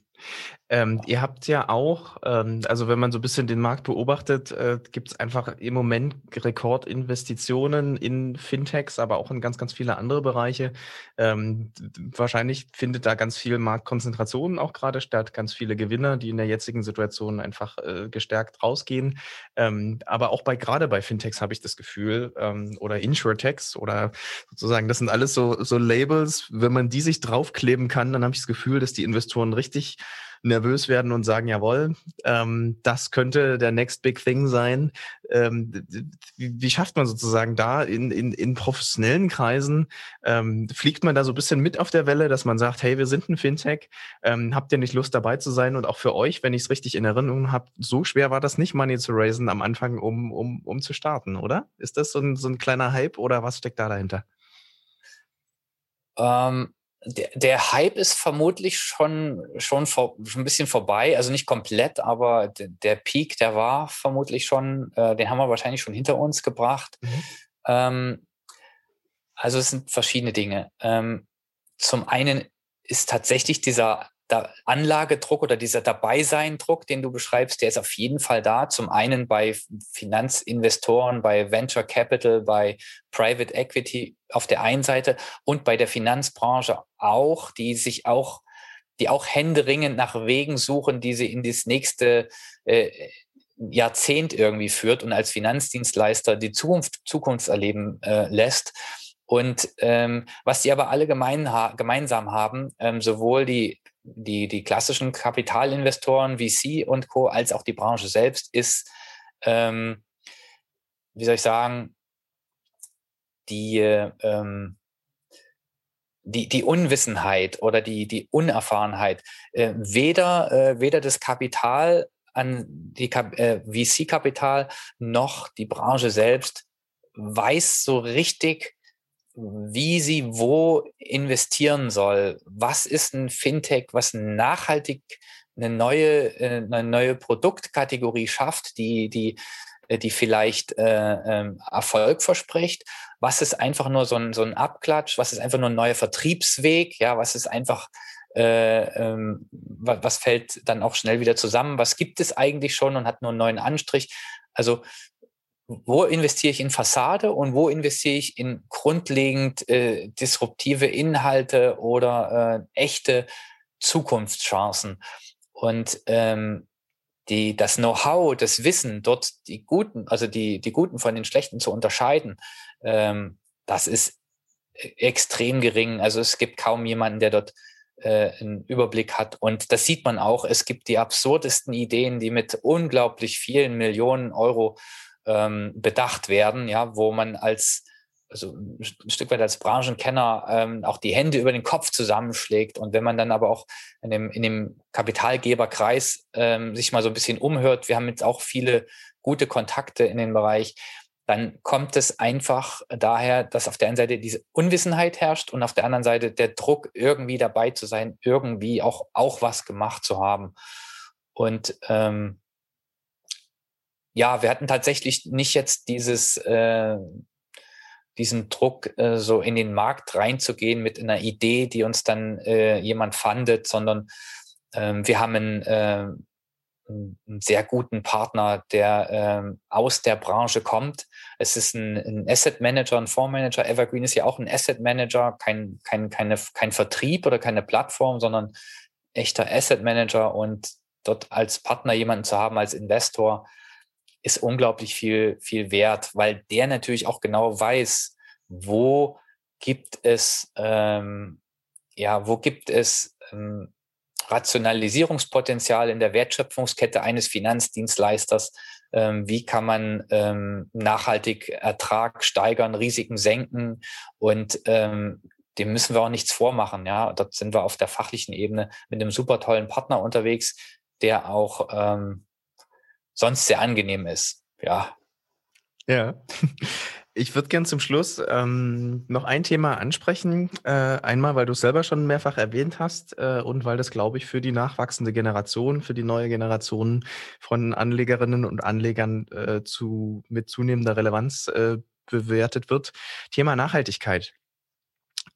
Ähm, ihr habt ja auch, ähm, also wenn man so ein bisschen den Markt beobachtet, äh, gibt es einfach im Moment Rekordinvestitionen in Fintechs, aber auch in ganz, ganz viele andere Bereiche. Ähm, wahrscheinlich findet da ganz viel Marktkonzentration auch gerade statt, ganz viele Gewinner, die in der jetzigen Situation einfach äh, gestärkt rausgehen. Ähm, aber auch bei gerade bei Fintechs habe ich das Gefühl, ähm, oder Insurtechs oder sozusagen, das sind alles so, so Labels, wenn man die sich draufkleben kann, dann habe ich das Gefühl, dass die Investoren richtig nervös werden und sagen, jawohl, ähm, das könnte der next big thing sein. Ähm, wie, wie, schafft man sozusagen da in, in, in professionellen Kreisen, ähm, fliegt man da so ein bisschen mit auf der Welle, dass man sagt, hey, wir sind ein Fintech, ähm, habt ihr nicht Lust dabei zu sein? Und auch für euch, wenn ich es richtig in Erinnerung habe, so schwer war das nicht, Money zu raisen am Anfang, um, um, um zu starten, oder? Ist das so ein, so ein kleiner Hype oder was steckt da dahinter? Ähm, der, der Hype ist vermutlich schon, schon, vor, schon ein bisschen vorbei. Also nicht komplett, aber der, der Peak, der war vermutlich schon, äh, den haben wir wahrscheinlich schon hinter uns gebracht. Mhm. Ähm, also es sind verschiedene Dinge. Ähm, zum einen ist tatsächlich dieser Anlagedruck oder dieser Dabeisein-Druck, den du beschreibst, der ist auf jeden Fall da. Zum einen bei Finanzinvestoren, bei Venture Capital, bei Private Equity auf der einen Seite und bei der Finanzbranche auch, die sich auch, die auch händeringend nach Wegen suchen, die sie in das nächste äh, Jahrzehnt irgendwie führt und als Finanzdienstleister die Zukunft, Zukunft erleben äh, lässt. Und ähm, was die aber alle gemein ha gemeinsam haben, ähm, sowohl die die, die klassischen Kapitalinvestoren, VC und Co., als auch die Branche selbst ist, ähm, wie soll ich sagen, die, ähm, die, die Unwissenheit oder die, die Unerfahrenheit, äh, weder, äh, weder das Kapital an die äh, VC-Kapital noch die Branche selbst weiß so richtig, wie sie wo investieren soll. Was ist ein Fintech, was nachhaltig eine neue, äh, eine neue Produktkategorie schafft, die, die, äh, die vielleicht äh, ähm, Erfolg verspricht? Was ist einfach nur so ein, so ein Abklatsch? Was ist einfach nur ein neuer Vertriebsweg? Ja, was ist einfach, äh, ähm, was fällt dann auch schnell wieder zusammen? Was gibt es eigentlich schon und hat nur einen neuen Anstrich? Also wo investiere ich in Fassade und wo investiere ich in grundlegend äh, disruptive Inhalte oder äh, echte Zukunftschancen. Und ähm, die, das Know-how, das Wissen, dort die Guten, also die, die Guten von den Schlechten zu unterscheiden, ähm, das ist e-, extrem gering. Also es gibt kaum jemanden, der dort äh, einen Überblick hat. Und das sieht man auch. Es gibt die absurdesten Ideen, die mit unglaublich vielen Millionen Euro ähm, bedacht werden, ja, wo man als also ein Stück weit als Branchenkenner ähm, auch die Hände über den Kopf zusammenschlägt. Und wenn man dann aber auch in dem, in dem Kapitalgeberkreis ähm, sich mal so ein bisschen umhört, wir haben jetzt auch viele gute Kontakte in den Bereich, dann kommt es einfach daher, dass auf der einen Seite diese Unwissenheit herrscht und auf der anderen Seite der Druck, irgendwie dabei zu sein, irgendwie auch, auch was gemacht zu haben. Und ähm, ja, wir hatten tatsächlich nicht jetzt dieses, äh, diesen Druck, äh, so in den Markt reinzugehen mit einer Idee, die uns dann äh, jemand fandet, sondern ähm, wir haben einen, äh, einen sehr guten Partner, der äh, aus der Branche kommt. Es ist ein, ein Asset Manager, ein Fondsmanager. Evergreen ist ja auch ein Asset Manager, kein, kein, keine, kein Vertrieb oder keine Plattform, sondern echter Asset Manager und dort als Partner jemanden zu haben, als Investor, ist unglaublich viel, viel wert, weil der natürlich auch genau weiß, wo gibt es, ähm, ja, wo gibt es ähm, Rationalisierungspotenzial in der Wertschöpfungskette eines Finanzdienstleisters? Ähm, wie kann man ähm, nachhaltig Ertrag steigern, Risiken senken? Und ähm, dem müssen wir auch nichts vormachen. Ja, dort sind wir auf der fachlichen Ebene mit einem super tollen Partner unterwegs, der auch ähm, sonst sehr angenehm ist. Ja. Ja. <laughs> Ich würde gern zum Schluss ähm, noch ein Thema ansprechen. Äh, einmal, weil du es selber schon mehrfach erwähnt hast äh, und weil das, glaube ich, für die nachwachsende Generation, für die neue Generation von Anlegerinnen und Anlegern äh, zu, mit zunehmender Relevanz äh, bewertet wird. Thema Nachhaltigkeit.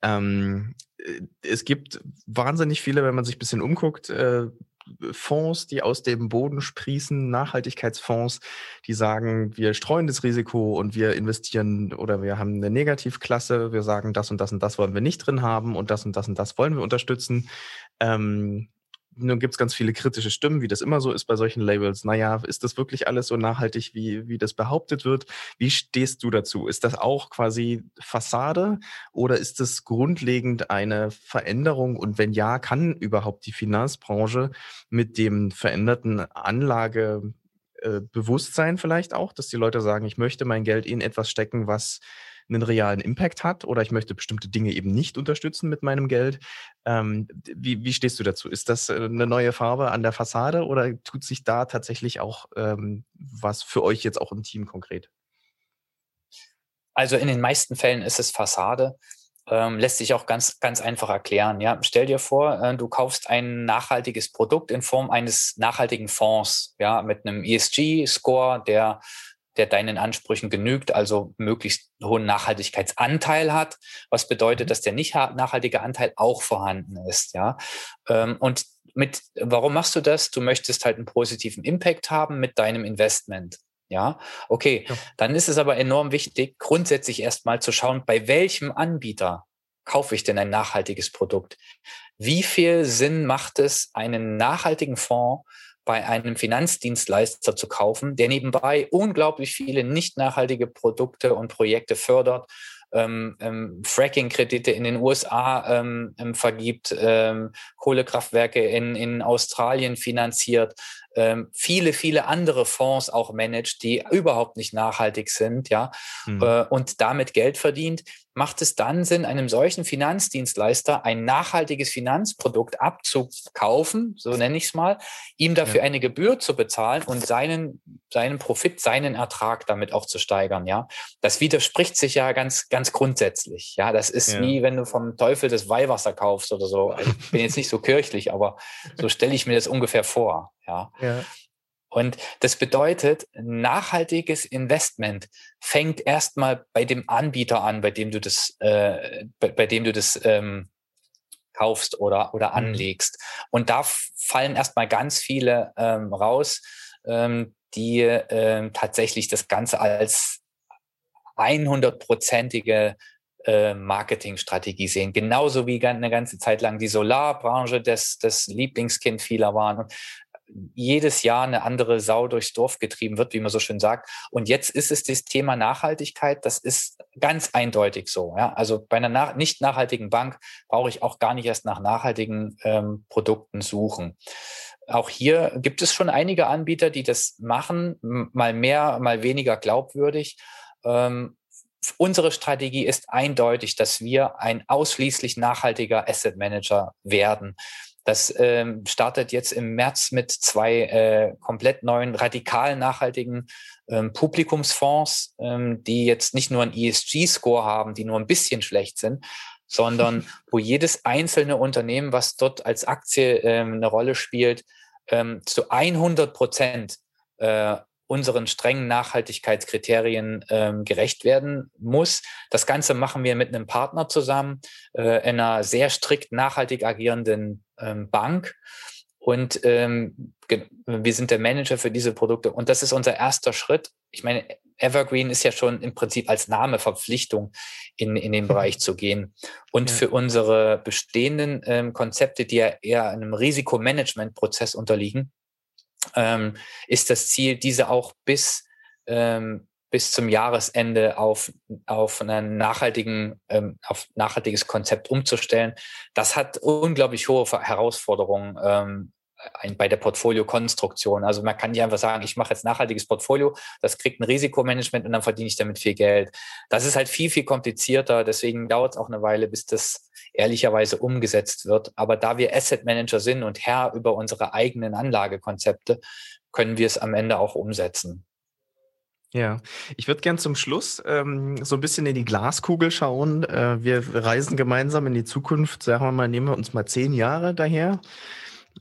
Ähm, äh, es gibt wahnsinnig viele, wenn man sich ein bisschen umguckt, äh, Fonds, die aus dem Boden sprießen, Nachhaltigkeitsfonds, die sagen, wir streuen das Risiko und wir investieren oder wir haben eine Negativklasse, wir sagen, das und das und das wollen wir nicht drin haben und das und das und das wollen wir unterstützen. Ähm, nun gibt es ganz viele kritische Stimmen, wie das immer so ist bei solchen Labels. Naja, ist das wirklich alles so nachhaltig, wie, wie das behauptet wird? Wie stehst du dazu? Ist das auch quasi Fassade oder ist das grundlegend eine Veränderung? Und wenn ja, kann überhaupt die Finanzbranche mit dem veränderten Anlagebewusstsein vielleicht auch, dass die Leute sagen, ich möchte mein Geld in etwas stecken, was einen realen Impact hat oder ich möchte bestimmte Dinge eben nicht unterstützen mit meinem Geld. Ähm, wie, wie stehst du dazu? Ist das äh, eine neue Farbe an der Fassade oder tut sich da tatsächlich auch ähm, was für euch jetzt auch im Team konkret? Also in den meisten Fällen ist es Fassade. Ähm, lässt sich auch ganz, ganz einfach erklären. Ja, stell dir vor, äh, du kaufst ein nachhaltiges Produkt in Form eines nachhaltigen Fonds, ja, mit einem ESG-Score, der der deinen Ansprüchen genügt, also möglichst hohen Nachhaltigkeitsanteil hat, was bedeutet, mhm. dass der nicht nachhaltige Anteil auch vorhanden ist, ja. Ähm, und mit, warum machst du das? Du möchtest halt einen positiven Impact haben mit deinem Investment. Ja, okay. Ja. Dann ist es aber enorm wichtig, grundsätzlich erstmal zu schauen, bei welchem Anbieter kaufe ich denn ein nachhaltiges Produkt? Wie viel Sinn macht es, einen nachhaltigen Fonds bei einem Finanzdienstleister zu kaufen, der nebenbei unglaublich viele nicht nachhaltige Produkte und Projekte fördert, ähm, ähm, Fracking-Kredite in den USA ähm, ähm, vergibt, ähm, Kohlekraftwerke in, in Australien finanziert, ähm, viele, viele andere Fonds auch managt, die überhaupt nicht nachhaltig sind, ja, mhm. äh, und damit Geld verdient, macht es dann Sinn, einem solchen Finanzdienstleister ein nachhaltiges Finanzprodukt abzukaufen, so nenne ich es mal, ihm dafür ja. eine Gebühr zu bezahlen und seinen, seinen Profit, seinen Ertrag damit auch zu steigern, ja. Das widerspricht sich ja ganz, ganz grundsätzlich, ja. Das ist ja. wie wenn du vom Teufel das Weihwasser kaufst oder so. Ich bin jetzt nicht so kirchlich, aber so stelle ich mir das ungefähr vor, ja. Ja. Und das bedeutet, nachhaltiges Investment fängt erstmal bei dem Anbieter an, bei dem du das, äh, bei, bei, dem du das ähm, kaufst oder, oder mhm. anlegst. Und da fallen erstmal ganz viele ähm, raus, ähm, die ähm, tatsächlich das Ganze als 100-prozentige äh, Marketingstrategie sehen. Genauso wie eine ganze Zeit lang die Solarbranche das, das Lieblingskind vieler waren jedes Jahr eine andere Sau durchs Dorf getrieben wird, wie man so schön sagt. Und jetzt ist es das Thema Nachhaltigkeit, das ist ganz eindeutig so. Ja? Also bei einer nach nicht nachhaltigen Bank brauche ich auch gar nicht erst nach nachhaltigen ähm, Produkten suchen. Auch hier gibt es schon einige Anbieter, die das machen, mal mehr, mal weniger glaubwürdig. Ähm, unsere Strategie ist eindeutig, dass wir ein ausschließlich nachhaltiger Asset Manager werden. Das ähm, startet jetzt im März mit zwei äh, komplett neuen, radikal nachhaltigen ähm, Publikumsfonds, ähm, die jetzt nicht nur einen ESG-Score haben, die nur ein bisschen schlecht sind, sondern <laughs> wo jedes einzelne Unternehmen, was dort als Aktie ähm, eine Rolle spielt, ähm, zu 100 Prozent äh, unseren strengen Nachhaltigkeitskriterien ähm, gerecht werden muss. Das Ganze machen wir mit einem Partner zusammen, äh, einer sehr strikt nachhaltig agierenden ähm, Bank. Und ähm, wir sind der Manager für diese Produkte. Und das ist unser erster Schritt. Ich meine, Evergreen ist ja schon im Prinzip als Name Verpflichtung, in, in den Bereich zu gehen. Und ja. für unsere bestehenden ähm, Konzepte, die ja eher einem Risikomanagementprozess unterliegen, ähm, ist das Ziel, diese auch bis, ähm, bis zum Jahresende auf, auf einen nachhaltigen, ähm, auf nachhaltiges Konzept umzustellen. Das hat unglaublich hohe Herausforderungen ähm, bei der Portfoliokonstruktion. Also man kann nicht einfach sagen, ich mache jetzt nachhaltiges Portfolio, das kriegt ein Risikomanagement und dann verdiene ich damit viel Geld. Das ist halt viel, viel komplizierter. Deswegen dauert es auch eine Weile, bis das ehrlicherweise umgesetzt wird. Aber da wir Asset Manager sind und Herr über unsere eigenen Anlagekonzepte, können wir es am Ende auch umsetzen. Ja, ich würde gern zum Schluss ähm, so ein bisschen in die Glaskugel schauen. Äh, wir reisen gemeinsam in die Zukunft. Sagen wir mal, nehmen wir uns mal zehn Jahre daher.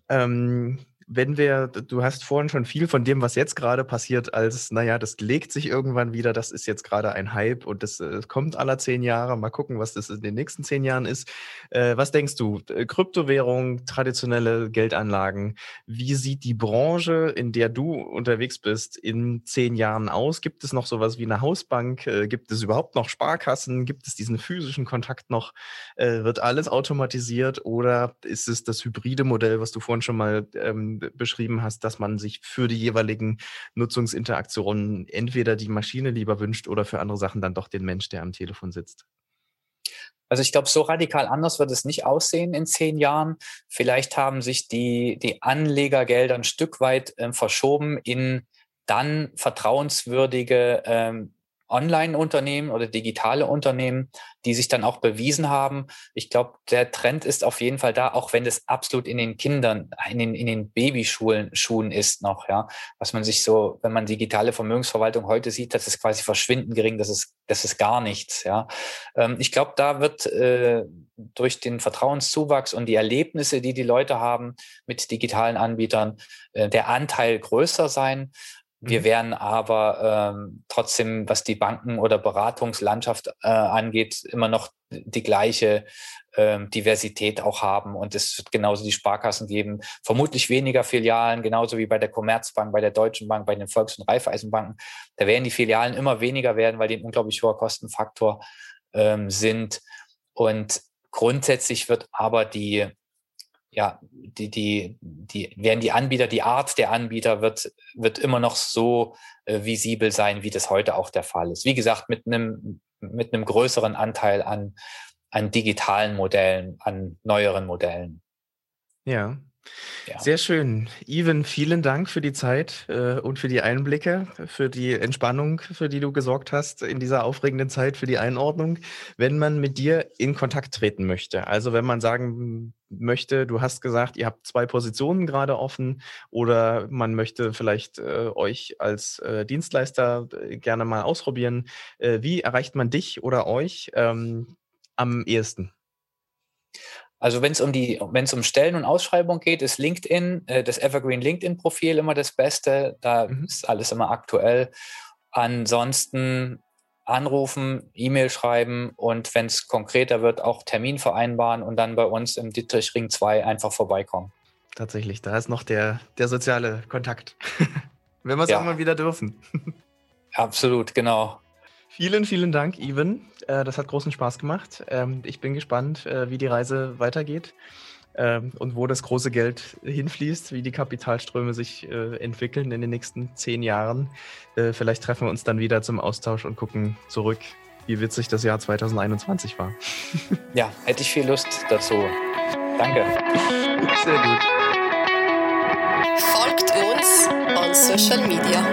Ähm, wenn wir, du hast vorhin schon viel von dem, was jetzt gerade passiert, als, naja, das legt sich irgendwann wieder, das ist jetzt gerade ein Hype und das, das, kommt aller zehn Jahre. Mal gucken, was das in den nächsten zehn Jahren ist. Äh, was denkst du? Kryptowährung, traditionelle Geldanlagen, wie sieht die Branche, in der du unterwegs bist, in zehn Jahren aus? Gibt es noch sowas wie eine Hausbank? Äh, gibt es überhaupt noch Sparkassen? Gibt es diesen physischen Kontakt noch? Äh, wird alles automatisiert oder ist es das hybride Modell, was du vorhin schon mal ähm, beschrieben hast, dass man sich für die jeweiligen Nutzungsinteraktionen entweder die Maschine lieber wünscht oder für andere Sachen dann doch den Mensch, der am Telefon sitzt? Also ich glaube, so radikal anders wird es nicht aussehen in zehn Jahren. Vielleicht haben sich die, die Anlegergelder ein Stück weit äh, verschoben in dann vertrauenswürdige ähm, Online-Unternehmen oder digitale Unternehmen, die sich dann auch bewiesen haben. Ich glaube, der Trend ist auf jeden Fall da, auch wenn das absolut in den Kindern, in den, in den Babyschulen Schuhen ist noch, ja. Was man sich so, wenn man digitale Vermögensverwaltung heute sieht, das ist quasi verschwindend gering, das ist, das ist gar nichts, ja. Ähm, ich glaube, da wird äh, durch den Vertrauenszuwachs und die Erlebnisse, die die Leute haben mit digitalen Anbietern, äh, der Anteil größer sein. Wir mhm. werden aber ähm, trotzdem, was die Banken- oder Beratungslandschaft äh, angeht, immer noch die gleiche ähm, Diversität auch haben. Und es wird genauso die Sparkassen geben. Vermutlich weniger Filialen, genauso wie bei der Commerzbank, bei der Deutschen Bank, bei den Volks- und Raiffeisenbanken. Da werden die Filialen immer weniger werden, weil die ein unglaublich hoher Kostenfaktor ähm, sind. Und grundsätzlich wird aber die ja, die, die, die, werden die Anbieter, die Art der Anbieter wird, wird immer noch so äh, visibel sein, wie das heute auch der Fall ist. Wie gesagt, mit einem, mit einem größeren Anteil an, an digitalen Modellen, an neueren Modellen. Ja, ja. Sehr schön. Even, vielen Dank für die Zeit äh, und für die Einblicke, für die Entspannung, für die du gesorgt hast in dieser aufregenden Zeit, für die Einordnung. Wenn man mit dir in Kontakt treten möchte, also wenn man sagen möchte, du hast gesagt, ihr habt zwei Positionen gerade offen oder man möchte vielleicht äh, euch als äh, Dienstleister äh, gerne mal ausprobieren, äh, wie erreicht man dich oder euch ähm, am ehesten? Also wenn es um die, wenn es um Stellen und Ausschreibung geht, ist LinkedIn, äh, das Evergreen LinkedIn-Profil immer das Beste. Da mhm. ist alles immer aktuell. Ansonsten anrufen, E-Mail schreiben und wenn es konkreter wird, auch Termin vereinbaren und dann bei uns im Dietrichring 2 einfach vorbeikommen. Tatsächlich, da ist noch der, der soziale Kontakt. <laughs> wenn wir es ja. auch mal wieder dürfen. <laughs> Absolut, genau. Vielen, vielen Dank, Even. Äh, das hat großen Spaß gemacht. Ähm, ich bin gespannt, äh, wie die Reise weitergeht ähm, und wo das große Geld hinfließt, wie die Kapitalströme sich äh, entwickeln in den nächsten zehn Jahren. Vielleicht treffen wir uns dann wieder zum Austausch und gucken zurück, wie witzig das Jahr 2021 war. <laughs> Ja, hätte ich viel Lust dazu. Danke. Sehr gut. Folgt uns on Social Media.